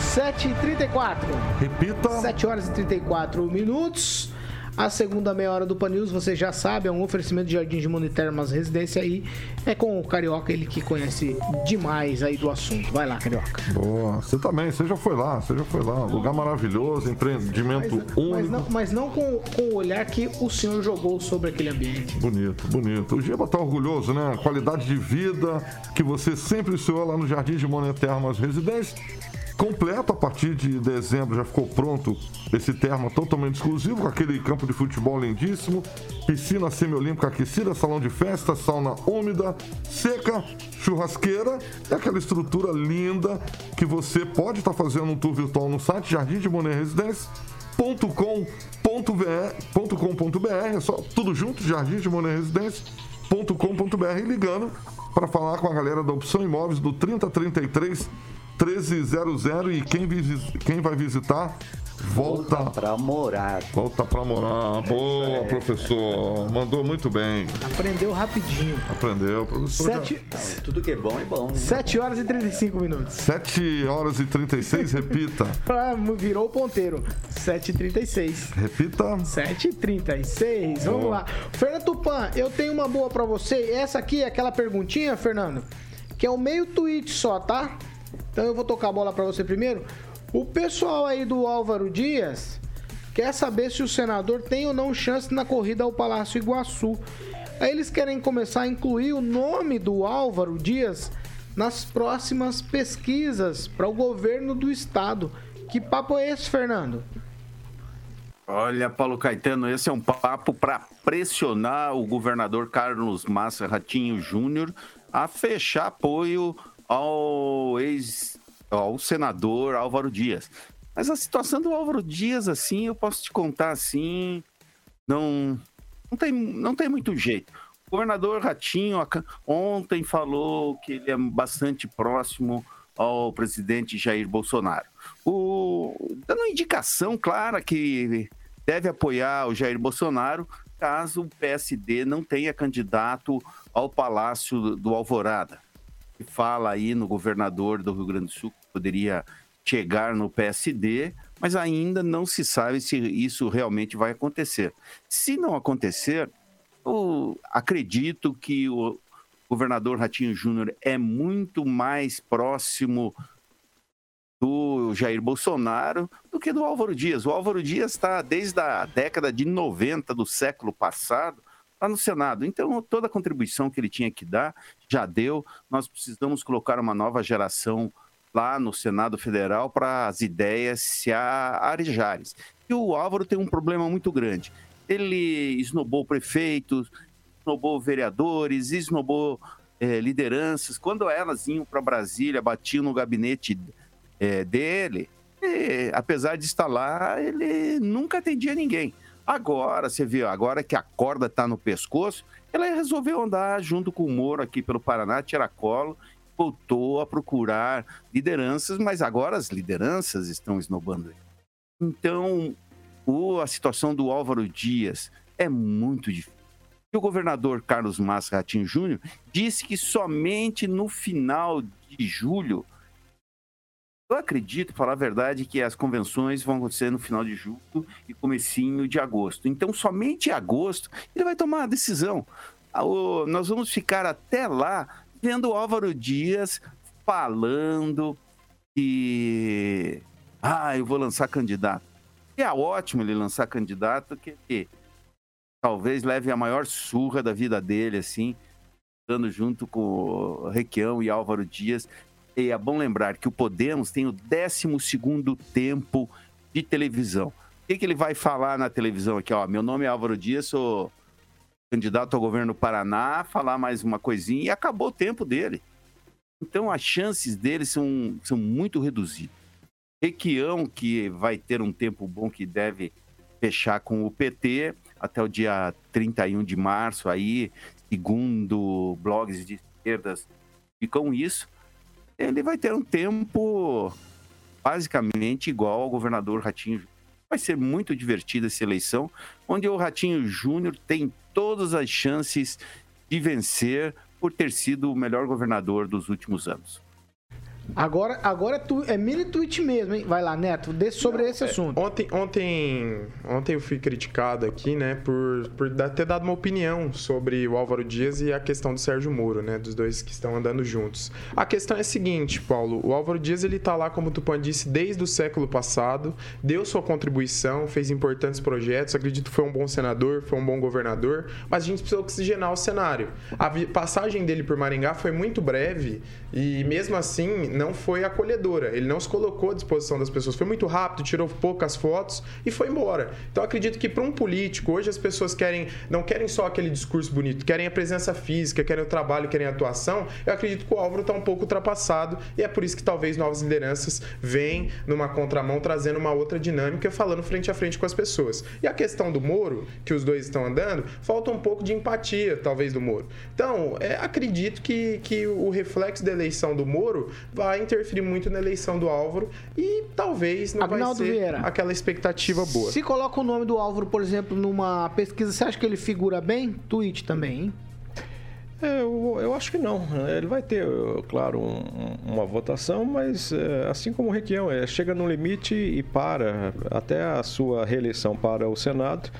7 e 34. Repita. 7 horas e 34 minutos. A segunda meia hora do Pan News, você já sabe, é um oferecimento de Jardim de Monitermas Residência aí. É com o Carioca, ele que conhece demais aí do assunto. Vai lá, Carioca. Boa. Você também, você já foi lá, você já foi lá. Lugar maravilhoso, empreendimento Mas único. não, mas não com, com o olhar que o senhor jogou sobre aquele ambiente. Bonito, bonito. O Giba tá orgulhoso, né? Qualidade de vida que você sempre sonhou lá no Jardim de Monetermas Residência. Completo a partir de dezembro, já ficou pronto esse termo totalmente exclusivo, com aquele campo de futebol lindíssimo, piscina semiolímpica aquecida, salão de festa, sauna úmida, seca, churrasqueira e aquela estrutura linda que você pode estar fazendo um tour virtual no site Jardim de Monet Residência .com.br, é só tudo junto, jardim de Monet ligando para falar com a galera da Opção Imóveis do 3033 1300 e quem, quem vai visitar Volta, Volta pra morar. Volta pra morar. Boa, é. professor. Mandou muito bem. Aprendeu rapidinho. Aprendeu, professor. Sete... Já... Tudo que é bom é bom. Né? 7 horas e 35 minutos. 7 horas e 36, repita. [LAUGHS] Ah, virou o ponteiro. 7 e 36. Repita. 7 e 36. Vamos lá. Fernando Tupan, eu tenho uma boa pra você. Essa aqui é aquela perguntinha, Fernando, que é o meio tweet só, tá? Então eu vou tocar a bola pra você primeiro. O pessoal aí do Álvaro Dias quer saber se o senador tem ou não chance na corrida ao Palácio Iguaçu. Eles querem começar a incluir o nome do Álvaro Dias nas próximas pesquisas para o governo do estado. Que papo é esse, Fernando? Olha, Paulo Caetano, esse é um papo para pressionar o governador Carlos Massa Ratinho Júnior a fechar apoio ao ex ao senador Álvaro Dias. Mas a situação do Álvaro Dias, assim, eu posso te contar assim, não, não, tem, não tem muito jeito. O governador Ratinho ontem falou que ele é bastante próximo ao presidente Jair Bolsonaro. O, dando uma indicação clara que deve apoiar o Jair Bolsonaro caso o PSD não tenha candidato ao Palácio do Alvorada. E fala aí no governador do Rio Grande do Sul, poderia chegar no PSD, mas ainda não se sabe se isso realmente vai acontecer. Se não acontecer, eu acredito que o governador Ratinho Júnior é muito mais próximo do Jair Bolsonaro do que do Álvaro Dias. O Álvaro Dias está desde a década de 90 do século passado lá no Senado. Então, toda a contribuição que ele tinha que dar já deu. Nós precisamos colocar uma nova geração lá no Senado Federal para as ideias se arejarem. E o Álvaro tem um problema muito grande. Ele esnobou prefeitos, esnobou vereadores, esnobou é, lideranças. Quando elas iam para Brasília, batiam no gabinete é, dele, e, apesar de estar lá, ele nunca atendia ninguém. Agora, você viu, agora que a corda está no pescoço, ela resolveu andar junto com o Moro aqui pelo Paraná, tirar colo voltou a procurar lideranças, mas agora as lideranças estão esnobando ele. Então, o, a situação do Álvaro Dias é muito difícil. E o governador Carlos Massa Ratinho Júnior disse que somente no final de julho, eu acredito, falar a verdade, que as convenções vão acontecer no final de julho e comecinho de agosto. Então, somente em agosto ele vai tomar a decisão. Ah, nós vamos ficar até lá vendo o Álvaro Dias falando que. Ah, eu vou lançar candidato. E é ótimo ele lançar candidato, que, que talvez leve a maior surra da vida dele, assim, estando junto com o Requião e Álvaro Dias. E é bom lembrar que o Podemos tem o 12 tempo de televisão. O que, que ele vai falar na televisão aqui? Ó, meu nome é Álvaro Dias, sou candidato ao governo do Paraná, falar mais uma coisinha e acabou o tempo dele. Então as chances dele são, são muito reduzidas. Requião, que vai ter um tempo bom que deve fechar com o PT até o dia 31 de março, aí, segundo blogs de esquerdas ficam isso, ele vai ter um tempo basicamente igual ao governador Ratinho Vai ser muito divertida essa eleição, onde o Ratinho Júnior tem todas as chances de vencer por ter sido o melhor governador dos últimos anos. Agora, agora tu, é mini tweet mesmo, hein? Vai lá, Neto, dê sobre Não, esse é, assunto. Ontem, ontem, ontem eu fui criticado aqui, né, por, por ter dado uma opinião sobre o Álvaro Dias e a questão do Sérgio Moro, né, dos dois que estão andando juntos. A questão é a seguinte, Paulo, o Álvaro Dias ele tá lá, como o Tupan disse, desde o século passado, deu sua contribuição, fez importantes projetos, acredito que foi um bom senador, foi um bom governador, mas a gente precisa oxigenar o cenário. A passagem dele por Maringá foi muito breve e mesmo assim não foi acolhedora. Ele não se colocou à disposição das pessoas. Foi muito rápido, tirou poucas fotos e foi embora. Então acredito que para um político, hoje as pessoas querem, não querem só aquele discurso bonito, querem a presença física, querem o trabalho, querem a atuação. Eu acredito que o Álvaro está um pouco ultrapassado e é por isso que talvez novas lideranças vêm numa contramão trazendo uma outra dinâmica, falando frente a frente com as pessoas. E a questão do Moro, que os dois estão andando, falta um pouco de empatia, talvez, do Moro. Então, é, acredito que, que o reflexo da eleição do Moro vai interferir muito na eleição do Álvaro e talvez não Agnaldo vai ser Vieira. aquela expectativa boa. Se coloca o nome do Álvaro, por exemplo, numa pesquisa, você acha que ele figura bem? Tweet também, hein? É, eu, eu acho que não. Ele vai ter, claro, um- uma votação, mas é, assim como o Requião, é, chega no limite e para. Até a sua reeleição para o Senado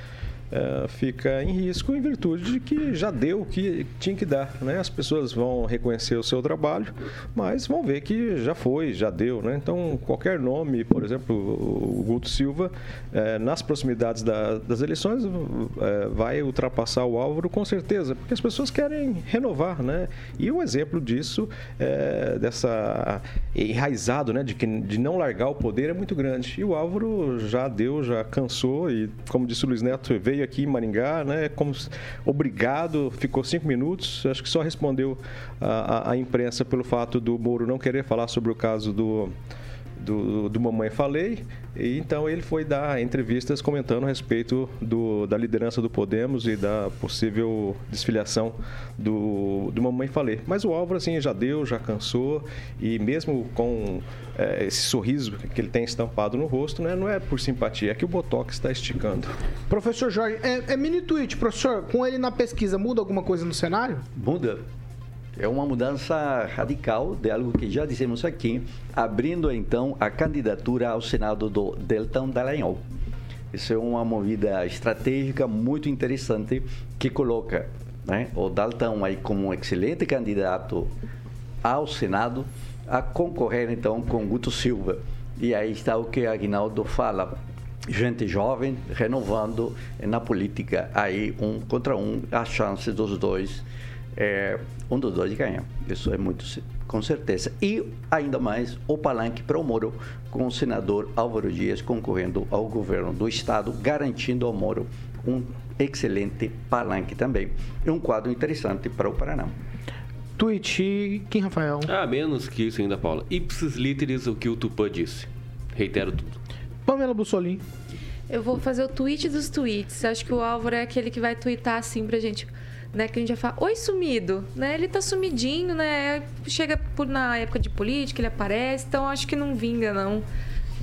é, fica em risco em virtude de que já deu o que tinha que dar. Né? As pessoas vão reconhecer o seu trabalho, mas vão ver que já foi, já deu. Né? Então, qualquer nome, por exemplo, o Guto Silva, é, nas proximidades da- das eleições, é, vai ultrapassar o Álvaro com certeza, porque as pessoas querem renovar, né? E o exemplo disso, dessa enraizado, né, de, que, de não largar o poder é muito grande. E o Álvaro já deu, já cansou e, como disse o Luiz Neto, veio aqui em Maringá, né, como se- obrigado, ficou cinco minutos, acho que só respondeu a, a- a imprensa pelo fato do Moro não querer falar sobre o caso do do, do Mamãe Falei, e então ele foi dar entrevistas comentando a respeito do, da liderança do Podemos e da possível desfiliação do, do Mamãe Falei. Mas o Álvaro, assim, já deu, já cansou, e mesmo com eh, esse sorriso que ele tem estampado no rosto, né, não é por simpatia, é que o Botox está esticando. Professor Jorge, é, é mini tweet, professor, com ele na pesquisa, muda alguma coisa no cenário? Muda. É uma mudança radical de algo que já dissemos aqui, abrindo então a candidatura ao Senado do Deltão Dallagnol. Isso é uma movida estratégica muito interessante que coloca né, o Daltão aí como um excelente candidato ao Senado a concorrer então com Guto Silva. E aí está o que Aguinaldo fala. Gente jovem renovando na política aí um contra um a chance dos dois é, um dos dois ganha. Isso é muito com certeza. E ainda mais o palanque para o Moro, com o senador Álvaro Dias concorrendo ao governo do estado, garantindo ao Moro um excelente palanque também. E um quadro interessante para o Paraná. Tweet, quem, Rafael? Ah, menos que isso ainda, Paula. Ipsis literis o que o Tupã disse. Reitero tudo. Pamela Bussolini. Eu vou fazer o tweet dos tweets. Acho que o Álvaro é aquele que vai tweetar assim pra gente. Né, que a gente vai falar, oi sumido, né? Ele tá sumidinho, né? Chega por, na época de política, ele aparece, então acho que não vinga, não.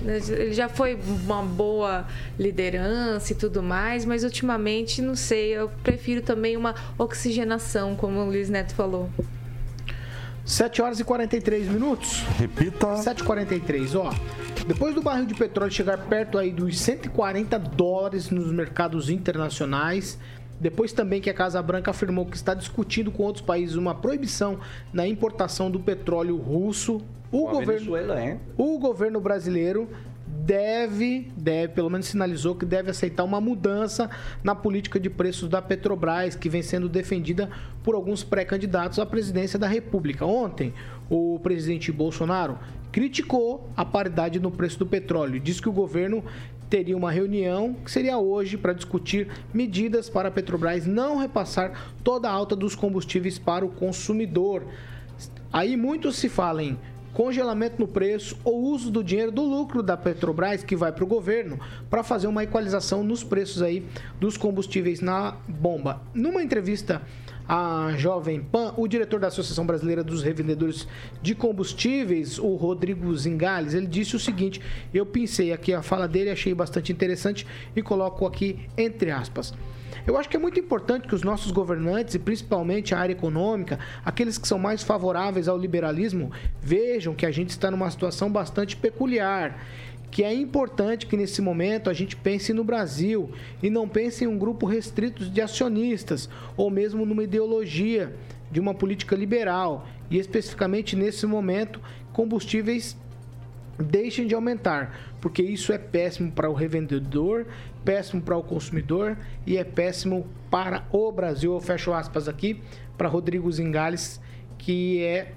Ele já foi uma boa liderança e tudo mais, mas ultimamente, não sei, eu prefiro também uma oxigenação, como o Luiz Neto falou. 7 horas e 43 minutos. Repita. 7h43, ó. Depois do barril de petróleo chegar perto aí dos 140 dólares nos mercados internacionais, depois também que a Casa Branca afirmou que está discutindo com outros países uma proibição na importação do petróleo russo, o governo, o governo brasileiro deve, deve, pelo menos sinalizou que deve aceitar uma mudança na política de preços da Petrobras, que vem sendo defendida por alguns pré-candidatos à presidência da República. Ontem, o presidente Bolsonaro criticou a paridade no preço do petróleo, disse que o governo teria uma reunião que seria hoje para discutir medidas para a Petrobras não repassar toda a alta dos combustíveis para o consumidor. Aí muito se fala em congelamento no preço ou uso do dinheiro do lucro da Petrobras que vai para o governo para fazer uma equalização nos preços aí dos combustíveis na bomba. Numa entrevista à Jovem Pan, o diretor da Associação Brasileira dos Revendedores de Combustíveis, o Rodrigo Zingales, ele disse o seguinte: eu pensei aqui a fala dele, achei bastante interessante e coloco aqui entre aspas. Eu acho que é muito importante que os nossos governantes, e principalmente a área econômica, aqueles que são mais favoráveis ao liberalismo, vejam que a gente está numa situação bastante peculiar. Que é importante que nesse momento a gente pense no Brasil e não pense em um grupo restrito de acionistas ou mesmo numa ideologia de uma política liberal. E especificamente nesse momento, combustíveis deixem de aumentar, porque isso é péssimo para o revendedor, péssimo para o consumidor e é péssimo para o Brasil. Eu fecho aspas aqui para Rodrigo Zingales, que é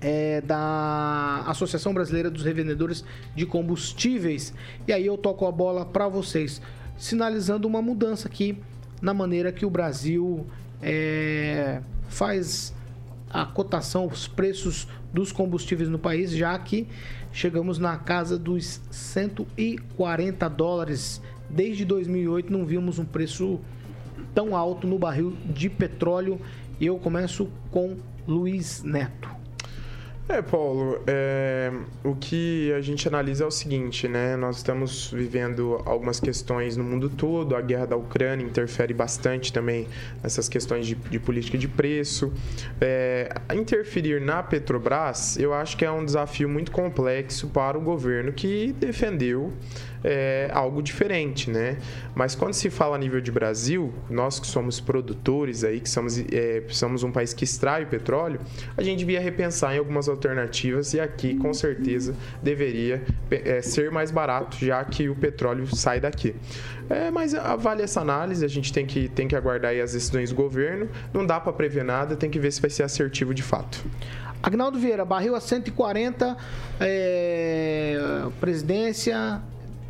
é, da Associação Brasileira dos Revendedores de Combustíveis. E aí eu toco a bola para vocês, sinalizando uma mudança aqui na maneira que o Brasil é, faz a cotação, os preços dos combustíveis no país, já que chegamos na casa dos 140 dólares. Desde 2008 não vimos um preço tão alto no barril de petróleo. E eu começo com Luiz Neto. É, Paulo, é, o que a gente analisa é o seguinte, né? Nós estamos vivendo algumas questões no mundo todo, a guerra da Ucrânia interfere bastante também nessas questões de, de política de preço. É, interferir na Petrobras, eu acho que é um desafio muito complexo para o governo que defendeu é, algo diferente, né? Mas quando se fala a nível de Brasil, nós que somos produtores aí, que somos, é, somos um país que extrai petróleo, a gente devia repensar em algumas alternativas e aqui com certeza deveria é, ser mais barato, já que o petróleo sai daqui. É, mas vale essa análise, a gente tem que, tem que aguardar as decisões do governo. Não dá para prever nada, tem que ver se vai ser assertivo de fato. Agnaldo Vieira, barril a 140, é, presidência,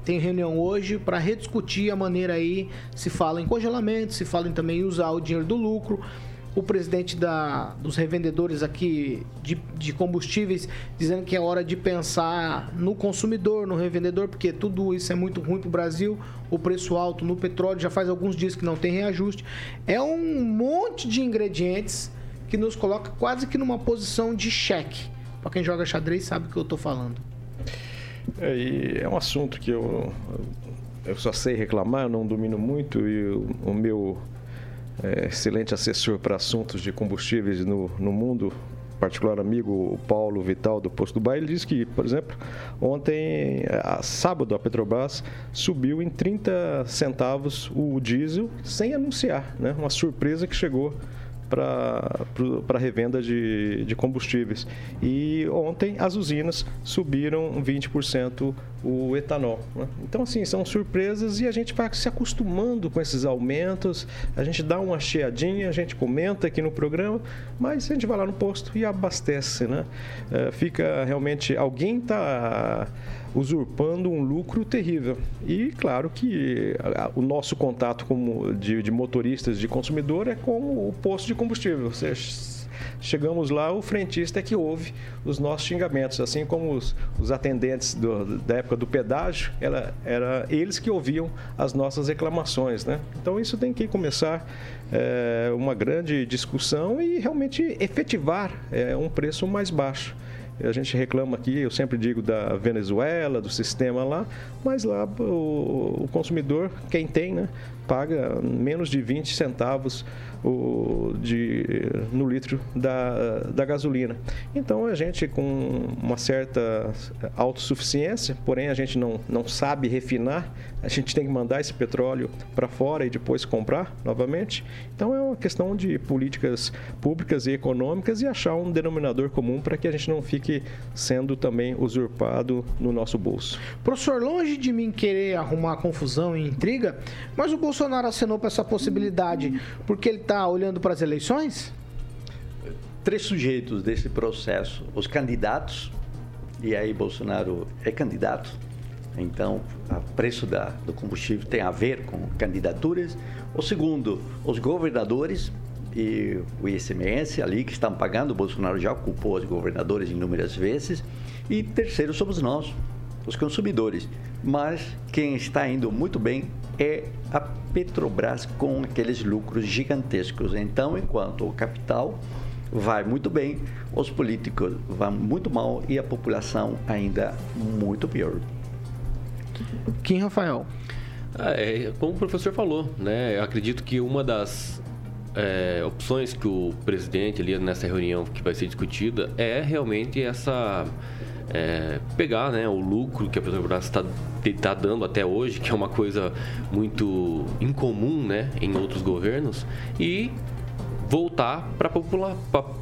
tem reunião hoje para rediscutir a maneira aí, se fala em congelamento, se fala em também usar o dinheiro do lucro. O presidente da, dos revendedores aqui de, de combustíveis dizendo que é hora de pensar no consumidor, no revendedor, porque tudo isso é muito ruim para o Brasil. O preço alto no petróleo já faz alguns dias que não tem reajuste. É um monte de ingredientes que nos coloca quase que numa posição de cheque. Para quem joga xadrez sabe o que eu estou falando. É, e é um assunto que eu, eu só sei reclamar, não domino muito e o, o meu é, excelente assessor para assuntos de combustíveis no, no mundo, particular amigo Paulo Vital do Posto do Bairro, ele disse que, por exemplo, ontem, a, sábado, a Petrobras subiu em 30 centavos o diesel sem anunciar, né? Uma surpresa que chegou para revenda de, de combustíveis. E ontem as usinas subiram 20% o etanol. Né? Então, assim, são surpresas e a gente vai se acostumando com esses aumentos. A gente dá uma cheadinha, a gente comenta aqui no programa, mas a gente vai lá no posto e abastece. Né? É, fica realmente. Alguém está usurpando um lucro terrível. E claro que o nosso contato como de, de motoristas de consumidor é com o posto de combustível. Você chegamos lá, o frentista é que ouve os nossos xingamentos, assim como os, os atendentes do, da época do pedágio, era, era eles que ouviam as nossas reclamações, né? Então isso tem que começar é, uma grande discussão e realmente efetivar é, um preço mais baixo. A gente reclama aqui, eu sempre digo da Venezuela, do sistema lá, mas lá o, o consumidor, quem tem, né, paga menos de 20 centavos o, de, no litro da, da gasolina. Então a gente com uma certa autossuficiência, porém a gente não, não sabe refinar, a gente tem que mandar esse petróleo para fora e depois comprar novamente. Então é uma questão de políticas públicas e econômicas e achar um denominador comum para que a gente não fique sendo também usurpado no nosso bolso. Professor, longe de mim querer arrumar confusão e intriga, mas o Bolsonaro acenou para essa possibilidade porque ele está olhando para as eleições? Três sujeitos desse processo: os candidatos, e aí Bolsonaro é candidato, então o preço da, do combustível tem a ver com candidaturas. O segundo, os governadores e o ICMS ali que estão pagando, o Bolsonaro já ocupou os governadores inúmeras vezes. E terceiro, somos nós, os consumidores. Mas quem está indo muito bem é a Petrobras com aqueles lucros gigantescos. Então, enquanto o capital vai muito bem, os políticos vão muito mal e a população ainda muito pior. Quem, Rafael? Ah, é, como o professor falou, né? Eu acredito que uma das é, opções que o presidente ali nessa reunião que vai ser discutida é realmente essa é, pegar né, o lucro que a Petrobras está tá dando até hoje, que é uma coisa muito incomum né, em outros governos, e voltar para popula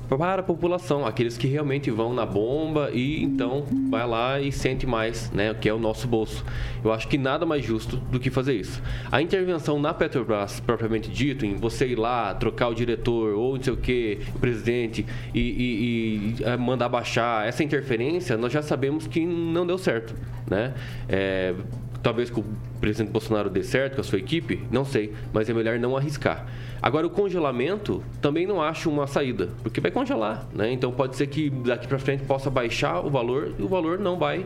a população, aqueles que realmente vão na bomba e então vai lá e sente mais, né, que é o nosso bolso. Eu acho que nada mais justo do que fazer isso. A intervenção na Petrobras, propriamente dito, em você ir lá, trocar o diretor ou não sei o que, o presidente, e, e, e é, mandar baixar, essa interferência, nós já sabemos que não deu certo, né? É, talvez com o presidente Bolsonaro dê certo com a sua equipe, não sei, mas é melhor não arriscar. Agora, o congelamento também não acho uma saída, porque vai congelar, né? Então pode ser que daqui para frente possa baixar o valor e o valor não vai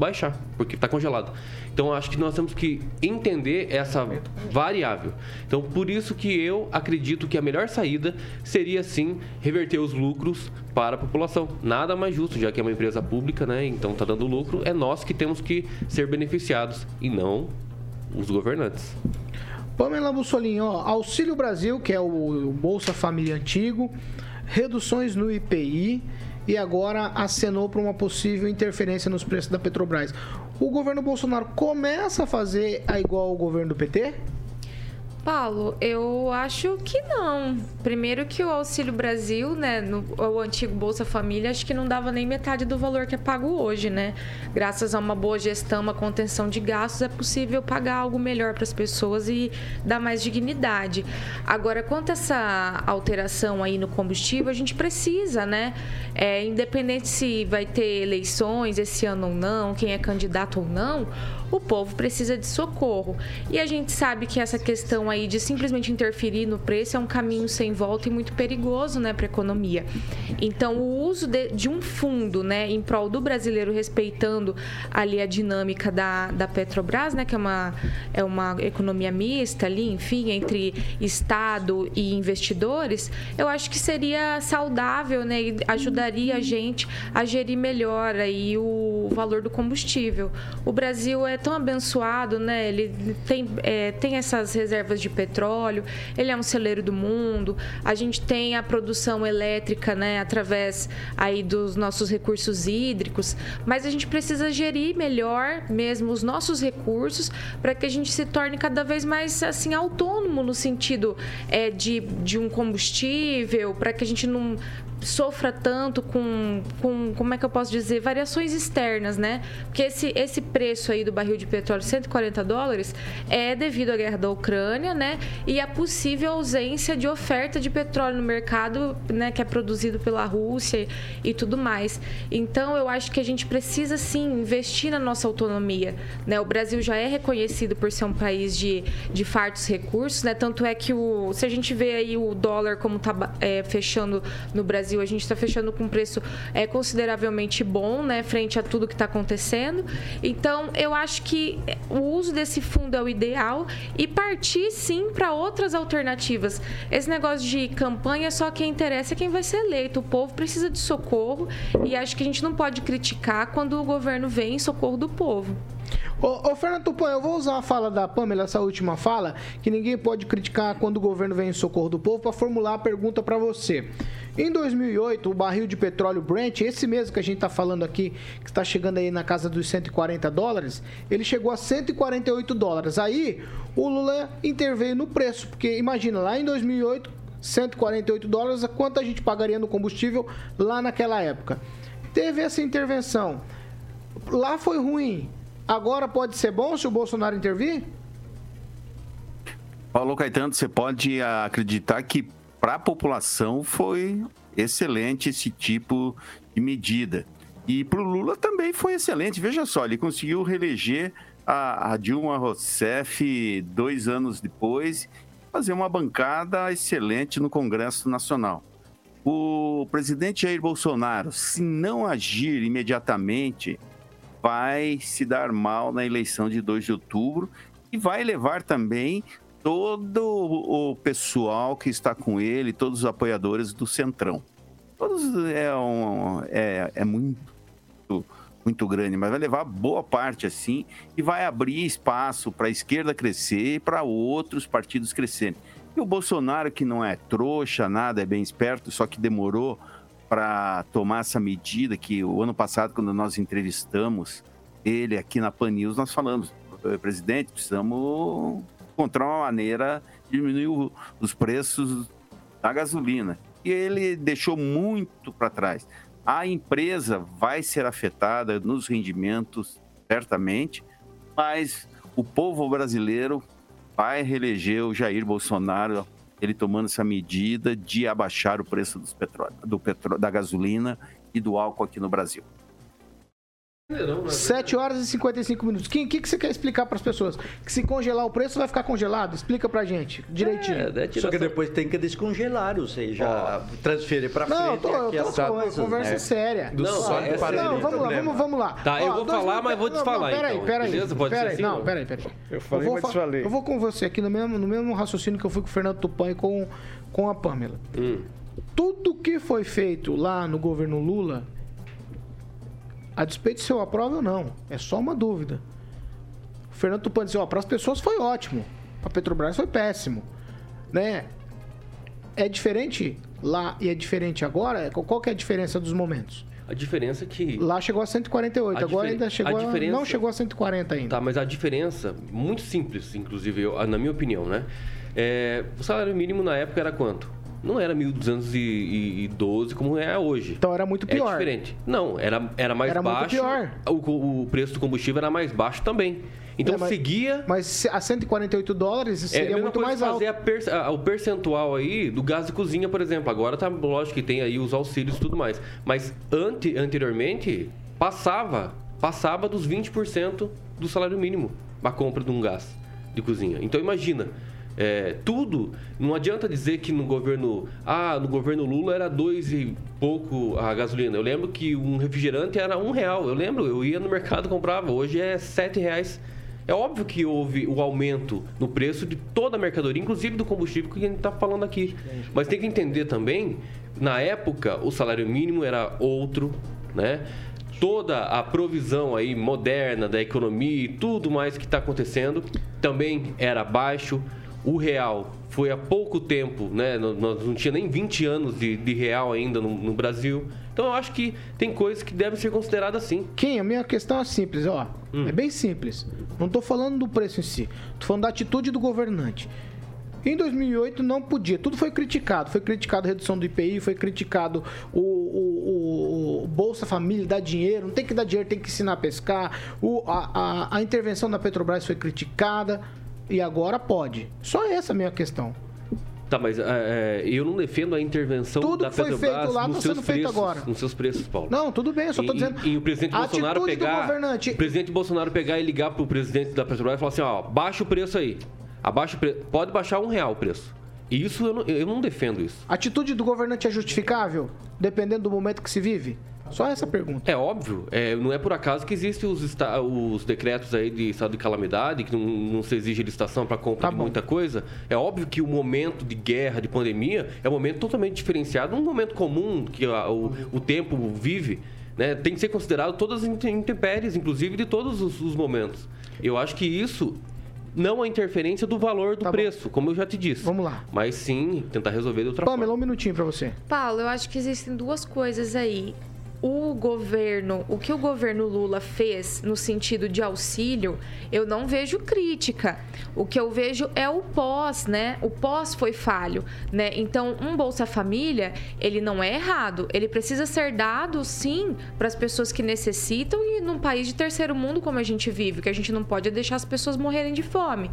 baixar, porque está congelado. Então acho que nós temos que entender essa variável. Então por isso que eu acredito que a melhor saída seria sim reverter os lucros para a população. Nada mais justo, já que é uma empresa pública, né? Então está dando lucro, é nós que temos que ser beneficiados e não os governantes. Pamela Bussolini, ó, Auxílio Brasil, que é o Bolsa Família antigo, reduções no IPI e agora acenou para uma possível interferência nos preços da Petrobras. O governo Bolsonaro começa a fazer a igual ao governo do PT? Paulo, eu acho que não. Primeiro que o Auxílio Brasil, né, no, o antigo Bolsa Família, acho que não dava nem metade do valor que é pago hoje, né? Graças a uma boa gestão, uma contenção de gastos, é possível pagar algo melhor para as pessoas e dar mais dignidade. Agora, quanto a essa alteração aí no combustível, a gente precisa, né? É, independente se vai ter eleições esse ano ou não, quem é candidato ou não, o povo precisa de socorro. E a gente sabe que essa questão aí de simplesmente interferir no preço é um caminho sem volta e muito perigoso, né, para a economia. Então, o uso de, de, um fundo, né, em prol do brasileiro respeitando ali a dinâmica da, da Petrobras, né, que é uma, é uma economia mista ali, enfim, entre Estado e investidores, eu acho que seria saudável, né, e ajudaria a gente a gerir melhor aí o valor do combustível. O Brasil é tão abençoado, né? Ele tem, é, tem essas reservas de petróleo, ele é um celeiro do mundo, a gente tem a produção elétrica, né? Através aí dos nossos recursos hídricos, mas a gente precisa gerir melhor mesmo os nossos recursos para que a gente se torne cada vez mais assim autônomo no sentido é, de, de um combustível, para que a gente não sofra tanto com, com, como é que eu posso dizer, variações externas, né? Porque esse, esse preço aí do barril de petróleo, 140 dólares, é devido à guerra da Ucrânia, né? E a possível ausência de oferta de petróleo no mercado, né? Que é produzido pela Rússia e tudo mais. Então, eu acho que a gente precisa, sim, investir na nossa autonomia, né? O Brasil já é reconhecido por ser um país de, de fartos recursos, né? Tanto é que o, se a gente vê aí o dólar como tá é, fechando no Brasil, Brasil, a gente está fechando com um preço é, consideravelmente bom, né, frente a tudo que está acontecendo. Então, eu acho que o uso desse fundo é o ideal e partir sim para outras alternativas. Esse negócio de campanha só quem interessa é quem vai ser eleito. O povo precisa de socorro e acho que a gente não pode criticar quando o governo vem em socorro do povo. Ô, ô Fernando Tupan, eu vou usar a fala da Pamela, essa última fala, que ninguém pode criticar quando o governo vem em socorro do povo, para formular a pergunta para você. Em 2008, o barril de petróleo Brent, esse mesmo que a gente está falando aqui, que está chegando aí na casa dos 140 dólares, ele chegou a 148 dólares. Aí, o Lula interveio no preço, porque imagina, lá em 2008, 148 dólares, quanto a gente pagaria no combustível lá naquela época. Teve essa intervenção. Lá foi ruim, Agora pode ser bom se o Bolsonaro intervir? Paulo Caetano, você pode acreditar que para a população foi excelente esse tipo de medida. E para o Lula também foi excelente. Veja só, ele conseguiu reeleger a, a Dilma Rousseff dois anos depois, fazer uma bancada excelente no Congresso Nacional. O presidente Jair Bolsonaro, se não agir imediatamente, vai se dar mal na eleição de 2 de outubro e vai levar também todo o pessoal que está com ele, todos os apoiadores do Centrão. Todos é, um, é, é muito, muito grande, mas vai levar boa parte assim e vai abrir espaço para a esquerda crescer e para outros partidos crescerem. E o Bolsonaro, que não é trouxa, nada, é bem esperto, só que demorou para tomar essa medida que o ano passado, quando nós entrevistamos ele aqui na Pan News, nós falamos, presidente, precisamos encontrar uma maneira de diminuir os preços da gasolina. E ele deixou muito para trás. A empresa vai ser afetada nos rendimentos, certamente, mas o povo brasileiro vai reeleger o Jair Bolsonaro, ele tomando essa medida de abaixar o preço do petróleo, da gasolina e do álcool aqui no Brasil. 7 horas e 55 minutos. O que, que, que você quer explicar para as pessoas? Que se congelar o preço vai ficar congelado? Explica pra gente, direitinho. É, Só que depois tem que descongelar, ou seja, transferir para frente Não, tô, eu tô, coisas. conversa né? séria. Do não, é para não, vamos lá, vamos, vamos lá. Tá, eu vou dois falar, mil- mas vou desfalar, peraí, então. peraí. Beleza? Pode ser peraí, assim, não, peraí, peraí. Eu falei, vou mas fa- desfalei. Eu vou com você aqui no mesmo, no mesmo raciocínio que eu fui com o Fernando Tupan e com, com a Pamela. Hum. Tudo que foi feito lá no governo Lula, a despeito se eu aprovo ou não, é só uma dúvida. O Fernando Tupan disse, ó, para as pessoas foi ótimo, para Petrobras foi péssimo, né? É diferente lá e é diferente agora? Qual que é a diferença dos momentos? A diferença é que. Lá chegou a 148, A agora ainda chegou a a, diferença- não chegou a 140 ainda. Tá, mas a diferença, muito simples, inclusive, eu- na minha opinião, né? É, o salário mínimo na época era quanto? Não era 1.212 como é hoje. Então era muito pior. É diferente. Não, era, era mais Era muito baixo. pior. O, o preço do combustível era mais baixo também. Então É, mas- seguia. Mas a 148 dólares É seria mesma muito coisa mais alto. per- a- o percentual aí do gás de cozinha, por exemplo. Agora tá lógico que tem aí os auxílios e tudo mais. Mas ante, anteriormente passava, passava dos 20% do salário mínimo a compra de um gás de cozinha. Então imagina, é, tudo, não adianta dizer que no governo, ah, no governo Lula era dois e pouco a gasolina. Eu lembro que um refrigerante era um real. Eu lembro, eu ia no mercado comprava. Hoje é sete reais. É óbvio que houve o aumento no preço de toda a mercadoria, inclusive do combustível que a gente está falando aqui. Mas tem que entender também, na época, o salário mínimo era outro, né? Toda a provisão aí moderna da economia e tudo mais que está acontecendo também era baixo. O real foi há pouco tempo, né? Nós não tinha nem 20 anos de, de real ainda no, no Brasil. Então eu acho que tem coisas que devem ser consideradas assim. Kim, a minha questão é simples, ó. Hum. É bem simples. Não tô falando do preço em si. Tô falando da atitude do governante. Em 2008 não podia, tudo foi criticado. Foi criticado a redução do IPI, foi criticado o, o- o- Bolsa Família, dar dinheiro, não tem que dar dinheiro, tem que ensinar a pescar. O- a, a- a intervenção da Petrobras foi criticada e agora pode. Só essa é a minha questão. Tá, mas é, é, eu não defendo a intervenção Tudo da que foi Petrobras feito lá nos tá seus sendo feito preços, agora. nos seus preços, Paulo. Não, tudo bem, eu só tô E- dizendo. E, o presidente Bolsonaro pegar. governante- O presidente Bolsonaro pegar e ligar pro presidente da Petrobras e falar assim, ó, baixa o preço aí. Abaixa o preço. Pode baixar um real o preço. E isso eu não, eu não defendo isso. A atitude do governante é justificável, dependendo do momento que se vive? Só essa pergunta. É óbvio, é, não é por acaso que existem os, esta- os decretos aí de estado de calamidade, que não, não se exige licitação para compra Tá de muita coisa. É óbvio que o momento de guerra, de pandemia, é um momento totalmente diferenciado, um momento comum que a- o, o tempo vive. Né? Tem que ser considerado todas as intempéries, inclusive de todos os, os momentos. Eu acho que isso não é interferência do valor do preço, como eu já te disse. Tá Vamos lá. Mas sim tentar resolver de outra forma. Pamela, um minutinho pra você. Paulo, eu acho que existem duas coisas aí. O governo, o que o governo Lula fez no sentido de auxílio, eu não vejo crítica. O que eu vejo é o pós, né? O pós foi falho, né? Então, um Bolsa Família, ele não é errado. Ele precisa ser dado, sim, para as pessoas que necessitam e num país de terceiro mundo como a gente vive, que a gente não pode deixar as pessoas morrerem de fome.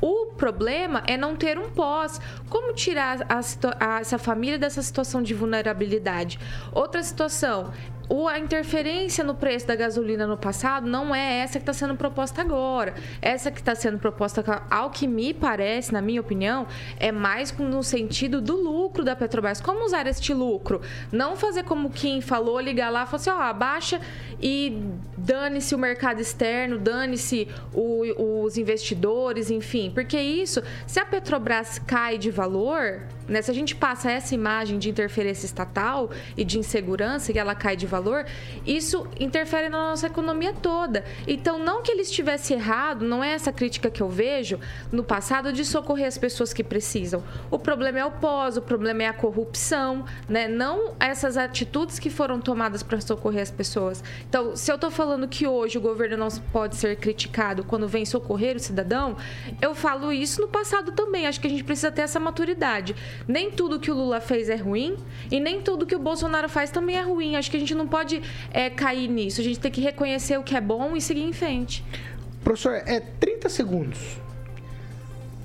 O problema é não ter um pós. Como tirar a a- essa família dessa situação de vulnerabilidade? Outra situação. O- A interferência no preço da gasolina no passado não é essa que está sendo proposta agora. Essa que está sendo proposta, ao que me parece, na minha opinião, é mais no sentido do lucro da Petrobras. Como usar este lucro? Não fazer como Kim falou, ligar lá e falar assim: ó, abaixa e dane-se o mercado externo, dane-se os investidores, enfim. Porque isso, se a Petrobras cai de valor, né, se a gente passa essa imagem de interferência estatal e de insegurança e ela cai de valor, valor, isso interfere na nossa economia toda. Então, não que ele estivesse errado, não é essa crítica que eu vejo no passado de socorrer as pessoas que precisam. O problema é o pós, o problema é a corrupção, né? Não essas atitudes que foram tomadas para socorrer as pessoas. Então, se eu estou falando que hoje o governo não pode ser criticado quando vem socorrer o cidadão, eu falo isso no passado também. Acho que a gente precisa ter essa maturidade. Nem tudo que o Lula fez é ruim e nem tudo que o Bolsonaro faz também é ruim. Acho que a gente não pode é, cair nisso. A gente tem que reconhecer o que é bom e seguir em frente. Professor, é 30 segundos.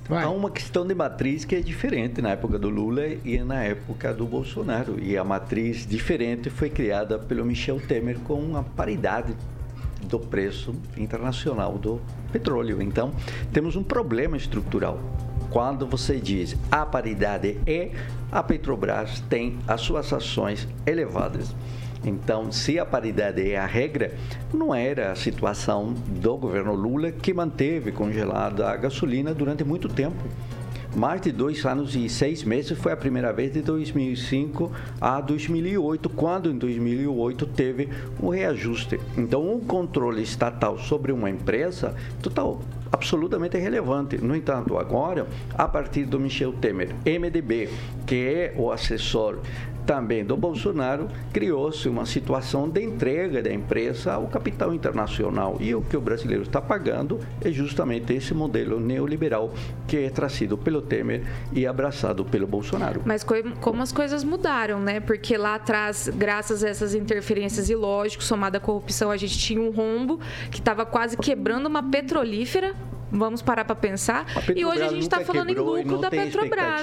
Vai. Há uma questão de matriz que é diferente na época do Lula e na época do Bolsonaro. E a matriz diferente foi criada pelo Michel Temer com a paridade do preço internacional do petróleo. Então, temos um problema estrutural. Quando você diz a paridade é, a Petrobras tem as suas ações elevadas. Então, se a paridade é a regra, não era a situação do governo Lula que manteve congelada a gasolina durante muito tempo. Mais de dois anos e seis meses foi a primeira vez de 2005 a 2008, quando em 2008 teve um reajuste. Então, um controle estatal sobre uma empresa total absolutamente relevante. No entanto, agora, a partir do Michel Temer, MDB, que é o assessor também do Bolsonaro, criou-se uma situação de entrega da empresa ao capital internacional. E o que o brasileiro está pagando é justamente esse modelo neoliberal que é trazido pelo Temer e abraçado pelo Bolsonaro. Mas como as coisas mudaram, né? Porque lá atrás, graças a essas interferências e lógico, somada à corrupção, a gente tinha um rombo que estava quase quebrando uma petrolífera Vamos parar para pensar. E hoje a gente está falando em lucro da Petrobras.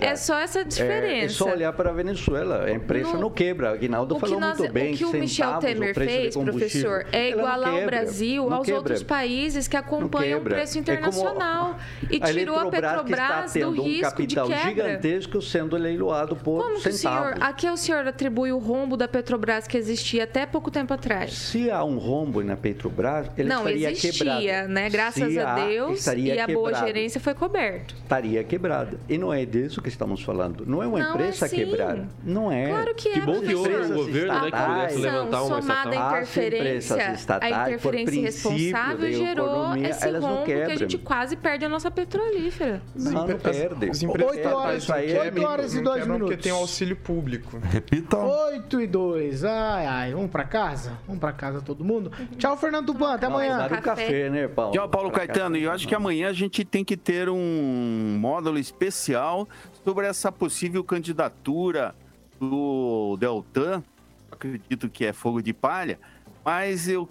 É só essa diferença. É, é, só olhar para a Venezuela. A empresa no, não quebra. Aguinaldo falou nós, muito bem. O que o Michel Temer fez, professor, é igualar o Brasil aos quebra. outros países que acompanham o preço internacional. É e tirou a, Petrobras do risco um capital de quebra. gigantesco sendo leiloado por Como centavos. Que o senhor, a que o senhor atribui o rombo da Petrobras que existia até pouco tempo atrás? Se há um rombo na Petrobras, ele não, estaria existia, quebrado. né? Graças a Deus estaria e a boa gerência foi coberto. Estaria quebrada. E não é disso que estamos falando. Não é uma não empresa é assim. quebrada. Não é. Claro que é. Que bom que houve um governo né, que pudesse levantar uma estatal. A interferência, estatais, a interferência responsável gerou esse rombo que a gente quase perde a nossa petrolífera. Não, não perde. As empresas 8 horas, 8 horas e 2 minutos. Porque tem auxílio público. Repita. 8 e 2. Ai, ai. Vamos pra casa? Vamos pra casa todo mundo? Tchau, Fernando Tupan. Até amanhã. Não, café, né, Paulo? Tchau, Paulo Caetano. E eu acho que amanhã a gente tem que ter um módulo especial sobre essa possível candidatura do Deltan. Acredito que é fogo de palha, mas eu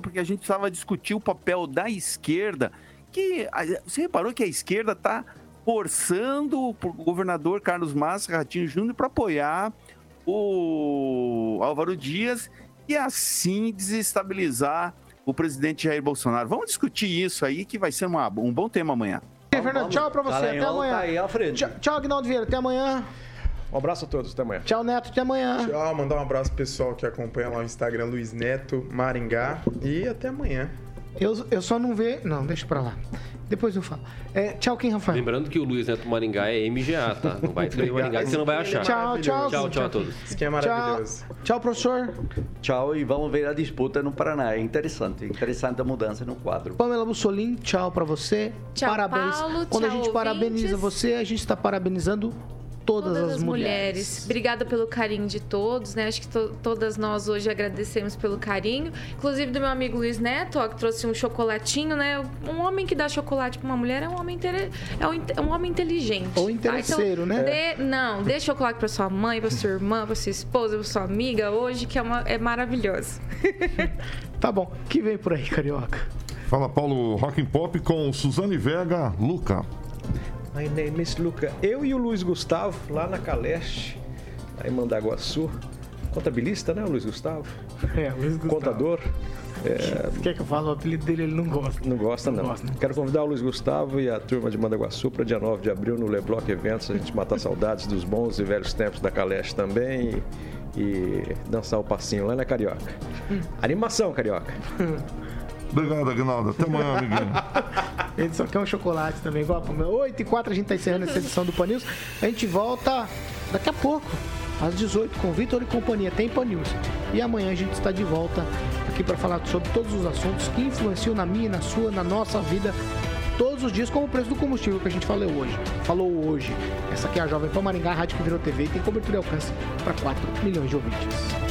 porque a gente precisava discutir o papel da esquerda, que você reparou que a esquerda está forçando o governador Carlos Massa Ratinho Júnior para apoiar o Álvaro Dias e assim desestabilizar o presidente Jair Bolsonaro. Vamos discutir isso aí, que vai ser uma, um bom tema amanhã. Fernando, tchau pra você, até amanhã. Tá aí, tchau, tchau, Agnaldo Vieira, até amanhã. Um abraço a todos, até amanhã. Tchau, Neto, até amanhã. Tchau, mandar um abraço pro pessoal que acompanha lá no Instagram, Luiz Neto, Maringá. E até amanhã. Eu, eu só não vejo. Não, deixa pra lá. Depois eu falo. É, tchau, quem, Rafael? Lembrando que o Luiz Neto Maringá é MGA, tá? Não vai escrever Maringá que você não vai achar. Tchau, tchau. Tchau, tchau a todos. Isso que é maravilhoso. Tchau, tchau, professor. Tchau e vamos ver a disputa no Paraná. É interessante. Interessante a mudança no quadro. Pamela Bussolim, tchau pra você. Tchau, Parabéns. Paulo. Quando tchau, a gente ouvintes. parabeniza você, a gente está parabenizando todas, Todas as, as mulheres. mulheres. Obrigada pelo carinho de todos, né? Acho que to- todas nós hoje agradecemos pelo carinho. Inclusive do meu amigo Luiz Neto, ó, que trouxe um chocolatinho, né? Um homem que dá chocolate pra uma mulher é um homem, é um, inte- é um homem inteligente. Ou tá? interesseiro, então, né? Dê, não, dê chocolate pra sua mãe, pra sua irmã, pra sua esposa, pra sua amiga hoje, que é, uma, é maravilhoso. [LAUGHS] Tá bom. que vem por aí, carioca? Fala Paulo Rock and Pop com Suzane Vega, Luca. My name is Luca. Eu e o Luiz Gustavo, lá na Caleste, lá em Mandaguaçu. Contabilista, né, o Luiz Gustavo? [LAUGHS] É, Luiz Gustavo. Contador. É, Quer que eu fale o apelido dele? Ele não gosta. não gosta, não. gosta, não Quero convidar o Luiz Gustavo e a turma de Mandaguaçu para dia 9 de abril no Lebloc Eventos, a gente matar [LAUGHS] saudades dos bons e velhos tempos da Caleste também e, e dançar o passinho lá na Carioca. [LAUGHS] Animação, Carioca. Obrigado, Agnaldo. Até amanhã, amiguinho. [LAUGHS] Ele só quer um chocolate também, igual a Pamela. 8 e 4 a gente tá encerrando essa edição do Pan News. A gente volta daqui a pouco. às 18 com Vitor e companhia tem Pan News. E amanhã a gente está de volta aqui para falar sobre todos os assuntos que influenciam na minha, na sua, na nossa vida todos os dias, como o preço do combustível que a gente falou hoje. Falou hoje. Essa aqui é a Jovem Pan Maringá, a rádio que virou TV e tem cobertura e alcance para 4 milhões de ouvintes.